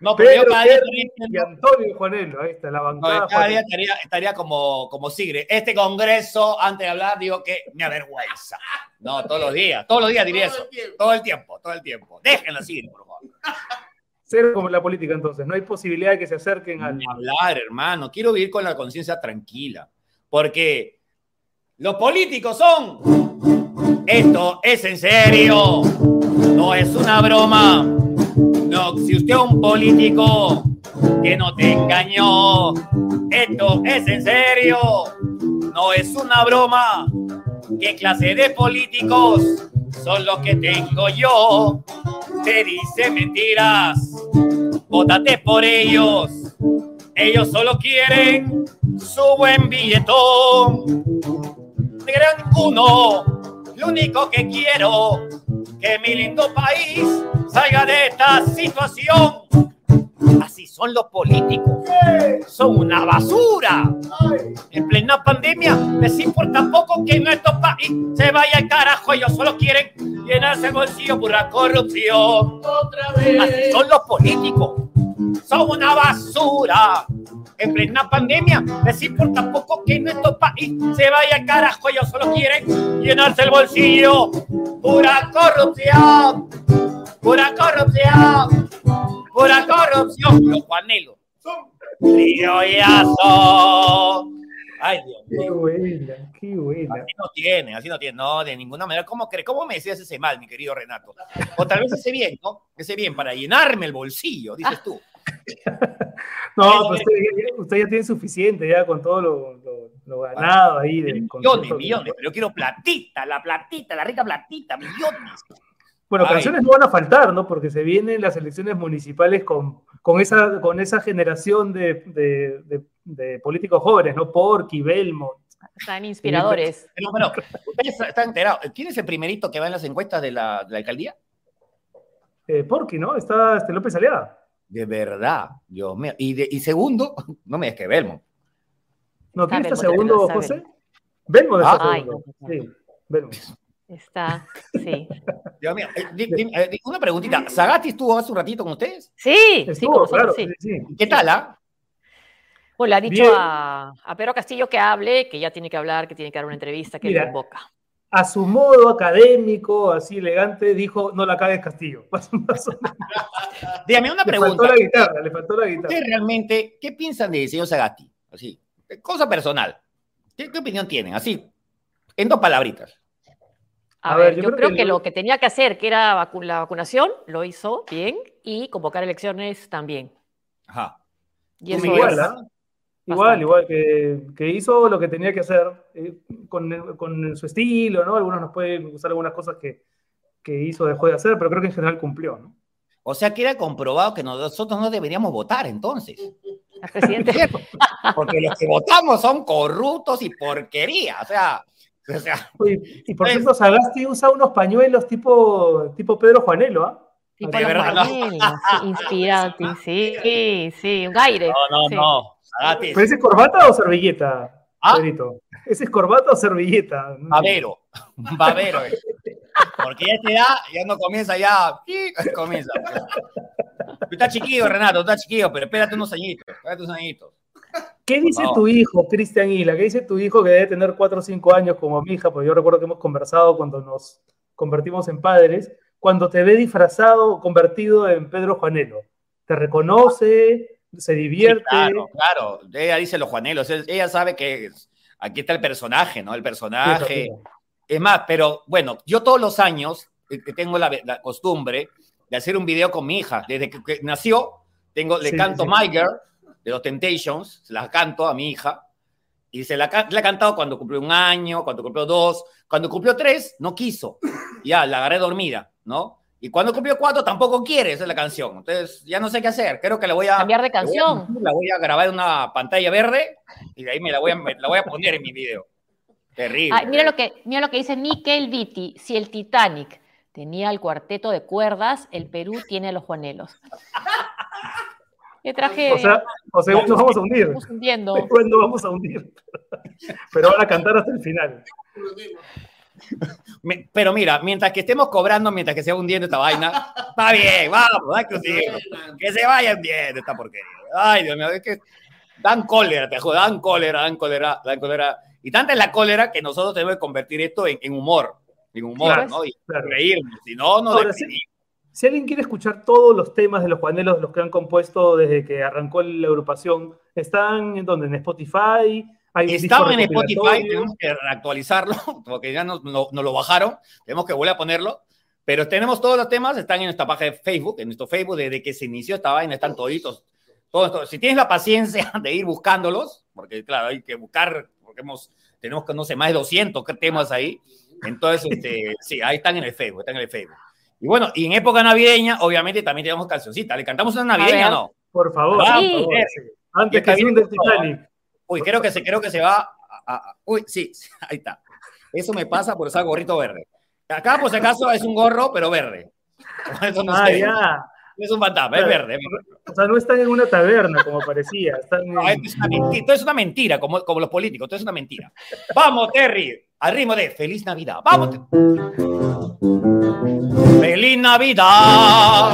No, pero yo cada día y Antonio Juanelo. Ahí está, la bancada. cada día estaría, estaría como, como Sigre. Este congreso, antes de hablar, digo que me avergüenza. No, todos los días, todos los días diría eso. Todo el tiempo, todo el tiempo. Déjenlo Sigre, por favor. Cero como la política, entonces. No hay posibilidad de que se acerquen al. Ni hablar, hermano. Quiero vivir con la conciencia tranquila. Porque los políticos son. Esto es en serio. No es una broma. No, es un político que no te engañó, esto es en serio. No es una broma. ¿Qué clase de políticos son los que tengo yo? Te dice mentiras. Vótate por ellos. Ellos solo quieren su buen billetón. Gran uno, lo único que quiero, que mi lindo país salga de esta situación. Así son los políticos. Son una basura. En plena pandemia les importa poco que nuestro país se vaya al carajo. Ellos solo quieren llenarse el bolsillo pura corrupción. Así son los políticos. Son una basura. En plena pandemia les importa poco que nuestro país se vaya al carajo. Ellos solo quieren llenarse el bolsillo. Pura corrupción. Pura corrupción. Pura corrupción. Los Juanelos. Criollazo. Ay, Dios Qué buena, qué buena. Así no tiene, así no tiene, no, de ninguna manera. ¿Cómo, cre- cómo me decías ese mal, mi querido Renato? O tal vez ese bien, ¿no? Ese bien para llenarme el bolsillo, dices tú. No, pues usted, ya- usted ya tiene suficiente ya con todo lo, lo- lo ganado ahí. Del Millones, millones, pero yo quiero platita, la platita, la rica platita, millones. Bueno, Ay. canciones no van a faltar, ¿no? Porque se vienen las elecciones municipales con, con, esa, con esa generación de, de- de- de políticos jóvenes, ¿no? Porky, Belmont. Están inspiradores. Pero, bueno, ustedes están enterados. ¿Quién es el primerito que va en las encuestas de la, de la alcaldía? Eh, Porky, ¿no? Está este López Aliaga. De verdad, Dios mío. Y, de- y segundo, no me digas que Belmont. ¿No? ¿Quién Está segundo, José? Belmont. Está Ay, segundo. Sí, Belmont. Está, sí. Dios mío. Eh, di- di- eh, di- una preguntita. ¿Sagasti estuvo hace un ratito con ustedes? Sí, sí, Estuvo, con nosotros, claro, sí. sí, sí. ¿Qué tal, ah? Pues le ha dicho a, a Pedro Castillo que hable, que ya tiene que hablar, que tiene que dar una entrevista, que Mira, le convoca. A su modo académico, así elegante, dijo, no la cagues Castillo. Dígame una Le pregunta. faltó la guitarra, le faltó la guitarra. ¿Ustedes realmente qué piensan del señor Sagasti? Así, cosa personal. ¿Qué, qué opinión tienen? Así, en dos palabritas. A, ver, yo, creo, que, lo que tenía que hacer, que era vacu- la vacunación, lo hizo bien y convocar elecciones también. Ajá. Y eso igual, es ¿ah? Igual, igual, que, que hizo lo que tenía que hacer eh, con, con su estilo, ¿no? Algunos nos pueden gustar algunas cosas que, que hizo, dejó de hacer, pero creo que en general cumplió, ¿no? O sea, que era comprobado que nosotros no deberíamos votar entonces. presidente. Porque los que votamos son corruptos y porquería. O sea, o sea y por cierto, Sagasti usa unos pañuelos tipo, tipo Pedro Juanelo, ¿ah? Tipo De los verdad, no. Marinelos, sí, inspirante, sí, sí, un aire. no, no, sí. no. Sagasti es ¿Pero ese es corbata o servilleta, ¿Ah? Pedrito? ¿Ese es corbata o servilleta? Babero. Babero. es. Porque ya a esta edad ya no comienza ya. Comienza. Tú estás chiquillo, Renato, estás chiquillo, pero espérate unos añitos. Espérate unos añitos. ¿Qué dice tu hijo, Cristian Hila? ¿Qué dice tu hijo que debe tener 4 o 5 años como mi hija? Porque yo recuerdo que hemos conversado cuando nos convertimos en padres, cuando te ve disfrazado, convertido en Pedro Juanelo. ¿Te reconoce? ¿Se divierte? Sí, claro, claro. Ella dice los Juanelos. Ella sabe que es- aquí está el personaje, ¿no? El personaje. Es más, pero bueno, yo todos los años eh, tengo la, la costumbre de hacer un video con mi hija. Desde que, que nació, tengo, le Sí, canto sí. My Girl de los Temptations, se la canto a mi hija. Y se la, la he cantado cuando cumplió un año, cuando cumplió dos, cuando cumplió tres, no quiso. Ya, la agarré dormida, ¿no? Y cuando cumplió cuatro, tampoco quiere, esa es la canción. Entonces, ya no sé qué hacer. Creo que la voy a... Cambiar de la voy a- canción. La voy a grabar en una pantalla verde y de ahí me la voy a, me la voy a poner en mi video. Terrible. Ay, mira, lo que, mira lo que dice Miquel Vitti. Si el Titanic tenía el cuarteto de cuerdas, el Perú tiene a los Juanelos. Qué tragedia. O sea, o sea, nos vamos a hundir. Estamos hundiendo. Nos vamos a hundir. Pero van a cantar hasta el final. Me- pero mira, mientras que estemos cobrando, mientras que se va hundiendo esta vaina, está bien, vamos, hay que hundirlo. Que se vaya hundiendo esta porquería. Ay, Dios mío, es que dan cólera, te juro, dan cólera, dan cólera, dan cólera. Y tanta es la cólera que nosotros tenemos que convertir esto en, en humor, en humor, Claro, ¿no? Y claro. reírnos, si no, nos. Si alguien quiere escuchar todos los temas de los Juanelos, los que han compuesto desde que arrancó la agrupación, ¿están en donde? ¿En Spotify? ¿Hay Estaba en Spotify, tenemos que actualizarlo, porque ya nos, no- nos lo bajaron, tenemos que volver a ponerlo. Pero tenemos todos los temas, están en nuestra página de Facebook, en nuestro Facebook, desde que se inició esta vaina, están toditos. Todos, todos. Si tienes la paciencia de ir buscándolos, porque claro, hay que buscar, porque hemos, tenemos, no sé, más de 200 temas ahí. Entonces, este, sí, ahí están en el Facebook, están en el Facebook. Y bueno, y en época navideña, obviamente también tenemos cancioncita. ¿Le cantamos una navideña o no? Por favor, Vamos, por favor, eh. sí. Antes que todo, ¿eh? Titanic. Uy, creo que se, creo que se va. a- uy, sí, ahí está. Eso me pasa por usar gorrito verde. Acá, por si acaso, es un gorro, pero verde. Eso no Ah, sé. ya. Es un fantasma, es verde. es verde. O sea, no están en una taberna como parecía. Están en... No, esto es una mentira, esto es una mentira, como, como los políticos, esto es una mentira. Vamos, Terry, al ritmo de Feliz Navidad. Vamos. Feliz Navidad,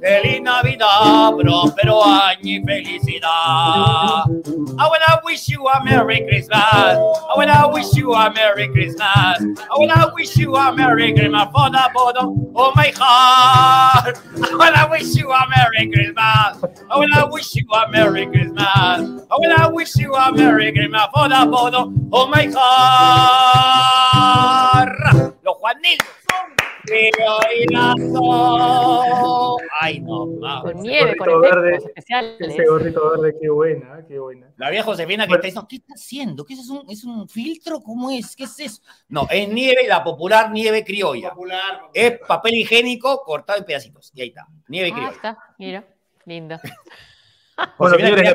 feliz Navidad, próspero año y felicidad. I wanna wish you a Merry Christmas. I wanna wish you a Merry Christmas. I wanna wish you a Merry Christmas for the bottom of oh my heart. I wanna wish you a Merry Christmas. I wanna wish you a Merry Christmas. I wanna wish you a Merry Christmas for the bottom of oh my heart. Los Juanilos de oílazo. Ay, no, ma. Con nieve, con efectos verde, especiales. Ese gorrito verde, qué buena, qué buena. La vieja Josefina que está diciendo, ¿qué está haciendo? ¿Qué es, ¿Es un, ¿Es un filtro? ¿Cómo es? ¿Qué es eso? No, es nieve, la popular nieve criolla. Es papel higiénico cortado en pedacitos. Y ahí está, nieve Ah, criolla. está, mira, lindo. Bueno, señores,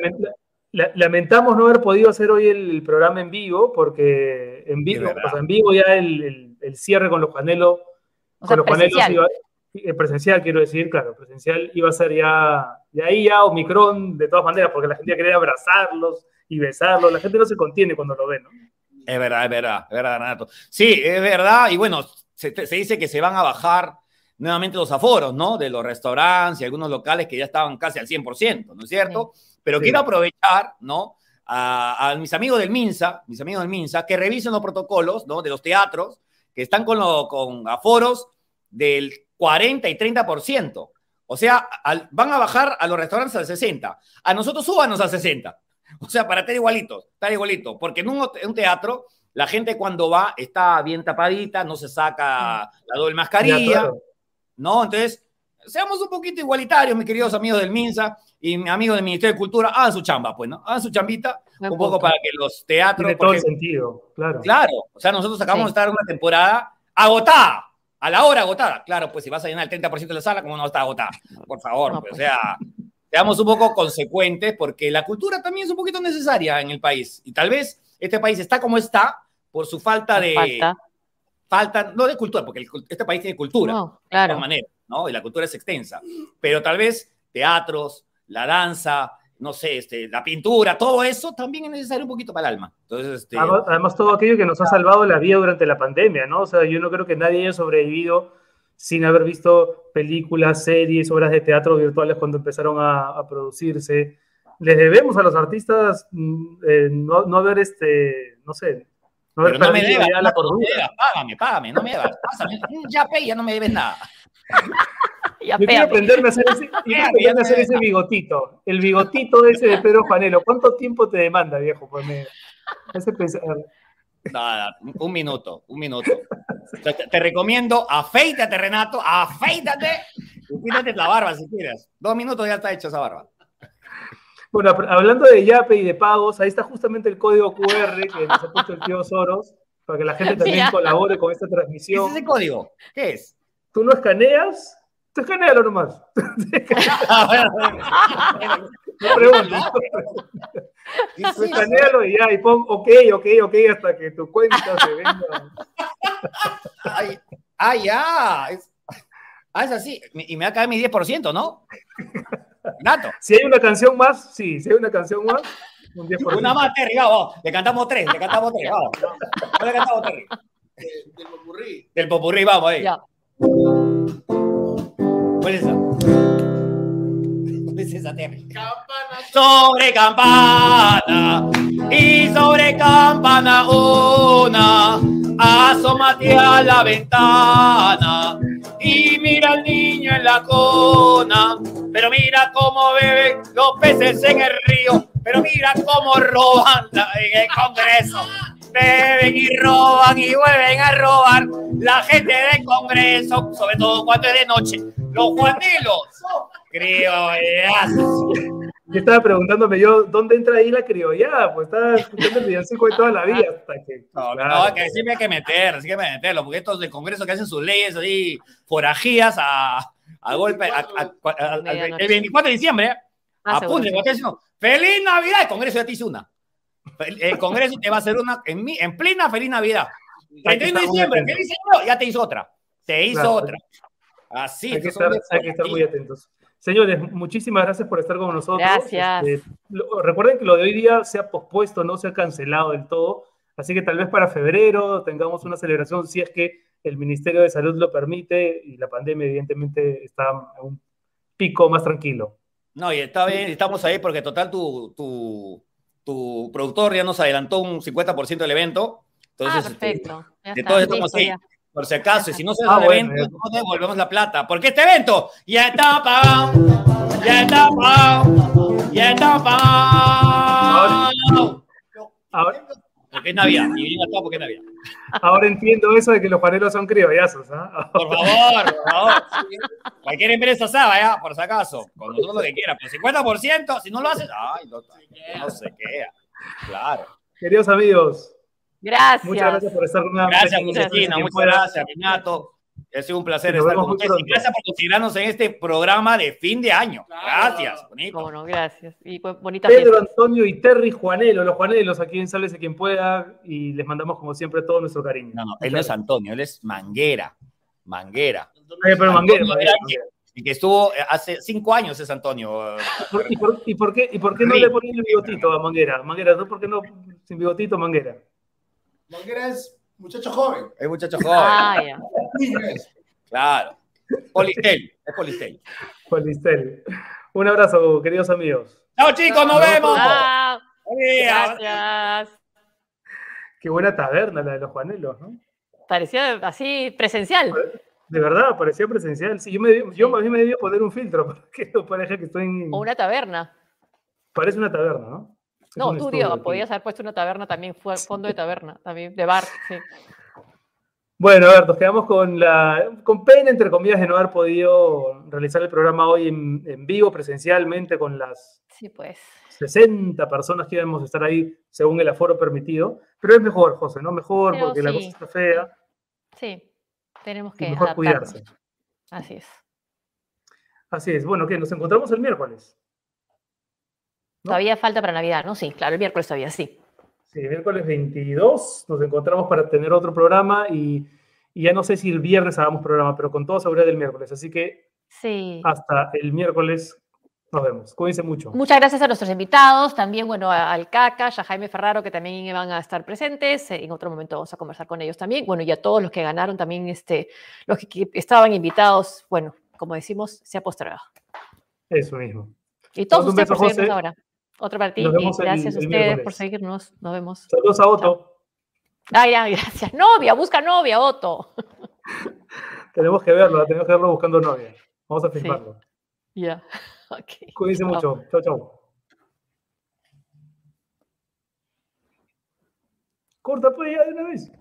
lamentamos no haber podido hacer hoy el, el programa en vivo, porque en vivo, verdad. o sea, en vivo ya el, el- el cierre con los Juanelo, O con sea, los Juanelos presencial. iba, eh, presencial, quiero decir, claro, presencial iba a ser ya, de ahí ya Omicron, de todas maneras, porque la gente quería abrazarlos y besarlos, la gente no se contiene cuando lo ve, ¿no? Es verdad, es verdad, es verdad, Renato. Sí, es verdad. Y bueno, se, se dice que se van a bajar nuevamente los aforos, ¿no? De los restaurantes y algunos locales que ya estaban casi al 100%, ¿no es cierto? Pero Sí. quiero aprovechar, ¿no? A, a mis amigos del MINSA, mis amigos del MINSA, que revisen los protocolos, ¿no? De los teatros, que están con, lo- con aforos del 40 y 30%. O sea, al- van a bajar a los restaurantes al 60. A nosotros súbanos al 60. O sea, para estar igualitos, estar igualito. Porque en un, en un teatro, la gente cuando va está bien tapadita, no se saca la doble mascarilla. ¿no? Entonces, seamos un poquito igualitarios, mis queridos amigos del MINSA y mis amigos del Ministerio de Cultura, hagan su chamba, pues, ¿no? Hagan su chambita un poco para que los teatros... Tiene todo el ejemplo, sentido, claro. Claro, o sea, nosotros acabamos Sí. de estar una temporada agotada, a la hora agotada. Claro, pues si vas a llenar el 30% de la sala, ¿cómo no está agotada? Por favor, pues, o sea, seamos un poco consecuentes porque la cultura también es un poquito necesaria en el país. Y tal vez este país está como está por su falta de... Falta. Falta, no de cultura, porque el este país tiene cultura, No, de claro. todas maneras, ¿no? Y la cultura es extensa. Pero tal vez teatros, la danza, no sé, este, la pintura, todo eso también es necesario un poquito para el alma. Entonces, este, Además, además, todo aquello que nos ha salvado la vida durante la pandemia, ¿no? O sea, yo no creo que nadie haya sobrevivido sin haber visto películas, series, obras de teatro virtuales cuando empezaron a, a producirse. Les debemos a los artistas mm, eh, no, no haber, este, no sé, no haber pero no me debas, la no me debas, págame, págame, no me debas, pásame. Mm, Ya, ya no me debes nada. Ya, Yo quiero aprenderme a hacer ese, a hacer ese bigotito. El bigotito ese de Pedro Juanelo. ¿Cuánto tiempo te demanda, viejo? Pues me, me hace pensar. Nada, un minuto, un minuto. Te, te recomiendo, afeítate, Renato, afeítate y píntate la barba si quieres. Dos minutos ya está hecha esa barba. Bueno, hablando de Yape y de pagos, ahí está justamente el código QR que nos ha puesto el tío Soros para que la gente también colabore con esta ¿Qué transmisión. es ese código? ¿Qué es? ¿Tú lo escaneas? Tú escanealo nomás. No preguntes. Tú escanealo y ya, y pon ok, ok, ok, hasta que tu cuenta se venga. Ay, ah, ya. Es, ah, es así. Y me va a caer mi 10%, ¿no? Renato. Si hay una canción más, sí, si hay una canción más, un 10%. Una más, Terry, vamos. Le cantamos tres, le cantamos tres, vamos. No le cantamos Terry. Del popurrí. Del popurrí, vamos ahí. Ya. ¿Cuál es esa? ¿Cuál es esa, Terry? Sobre campana y sobre campana una, asómate a la ventana y mira al niño en la cona, pero mira cómo beben los peces en el río, pero mira cómo roban en el Congreso. Beben y roban y vuelven a robar la gente del Congreso, sobre todo cuando es de noche. Los juanelos, criollazos. Yo estaba preguntándome yo, ¿dónde entra ahí la criollada? Pues estaba escuchando el villancico de toda la vida hasta que... No, Claro. no, que siempre hay que meter, sí que hay que meterlo, porque estos del Congreso que hacen sus leyes así, forajías a, a golpe, a- a- a- a- el 24 de diciembre, ¿eh? Ah, apunte, sí. ¡Feliz Navidad! El Congreso ya te hizo una. El el Congreso te va a hacer una en, mi- en plena Feliz Navidad. Que 31 de diciembre, feliz año, ya te hizo otra. Te hizo Claro. otra. Así, hay, que estar, hay que estar muy atentos. Señores, muchísimas gracias por estar con nosotros. Gracias. Este, lo- recuerden que lo de hoy día se ha pospuesto, no se ha cancelado del todo. Así que tal vez para febrero tengamos una celebración si es que el Ministerio de Salud lo permite y la pandemia evidentemente está en un pico más tranquilo. No, y está bien, estamos ahí porque total tu, tu, tu productor ya nos adelantó un 50% del evento. Entonces, ah, este, perfecto. Ya de está, todos estamos listo, ahí. ya. Por si acaso, y si no se Ah, da el bueno, evento, no devolvemos la plata. Porque este evento ya está pagado, ya está pagado, ya está pagado. Ahora, Porque es Navidad, y bien gastado porque es Navidad. ahora entiendo eso de que los panelos son criollazos. ¿ah? Por favor, por favor. Cualquier empresa sabe, ¿ya? Por si acaso. Con nosotros lo que quiera. Pero 50%, si no lo haces, ay, no, no se queda. Claro. Queridos amigos, Gracias. muchas gracias por estar nuevamente Gracias, con nosotros. Josefina. Muchas gracias, Renato. Ha sido un placer estar con ustedes. Y gracias por considerarnos en este programa de fin de año. Gracias, bonito. Cómo no, gracias. Y pues, bonita Pedro fiesta. Antonio y Terry Juanelo, los Juanelos, aquí en Sálvese quien pueda, y les mandamos como siempre todo nuestro cariño. No, no, él no es Antonio, él es Manguera. Manguera. Eh, pero Manguera, Antonio Manguera, era el que- estuvo eh, hace cinco años es Antonio. eh, ¿Por- ¿Y por, y por qué, y por qué no le ponen el bigotito a Manguera? Manguera, ¿tú por qué no sin bigotito Manguera? Manguera es muchacho joven. Es muchacho joven. Ah, ya. Claro. Polistel, es Polistel. Polistel. Un abrazo, queridos amigos. Chao chicos, nos vemos. Chao. Gracias. Qué buena taberna la de los Juanelos, ¿no? Parecía así presencial. De verdad, parecía presencial. Sí, yo, me, yo a mí me debía poner un filtro para que no parezca que estoy en... O una taberna. Parece una taberna, ¿no? No, tú, Diego, podías haber puesto una taberna también, fue fondo de taberna, también, de bar, sí. Bueno, a ver, nos quedamos con la con pena, entre comillas, de no haber podido realizar el programa hoy en, en vivo, presencialmente, con las Sí, pues. 60 personas que íbamos a estar ahí según el aforo permitido. Pero es mejor, José, ¿no? Mejor Pero porque la cosa está fea. Sí, tenemos Y que mejor adaptarnos. cuidarse. Así es. Así es. Bueno, ¿qué? Nos encontramos el miércoles. Todavía falta para Navidad, ¿no? Sí, claro, el miércoles todavía sí. Sí, el miércoles 22 nos encontramos para tener otro programa y, y ya no sé si el viernes hagamos programa, pero con toda seguridad el miércoles. Así que Sí. hasta el miércoles nos vemos. Cuídense mucho. Muchas gracias a nuestros invitados, también, bueno, al Caca, a Jaime Ferraro, que también van a estar presentes. eh, En otro momento vamos a conversar con ellos también. Bueno, y a todos los que ganaron también, este, los que, estaban invitados, bueno, como decimos, se ha postergado. Eso mismo. Y todos ustedes por ahora. Otro para ti y gracias a ustedes por seguirnos. Nos vemos. Saludos a Otto. Ah, ya, gracias. Novia, busca novia, Otto. Tenemos que verlo, tenemos que verlo buscando novia. Vamos a Sí. filmarlo. Ya. Ok. Cuídense mucho. Chao, chao. Corta pues ya de una vez.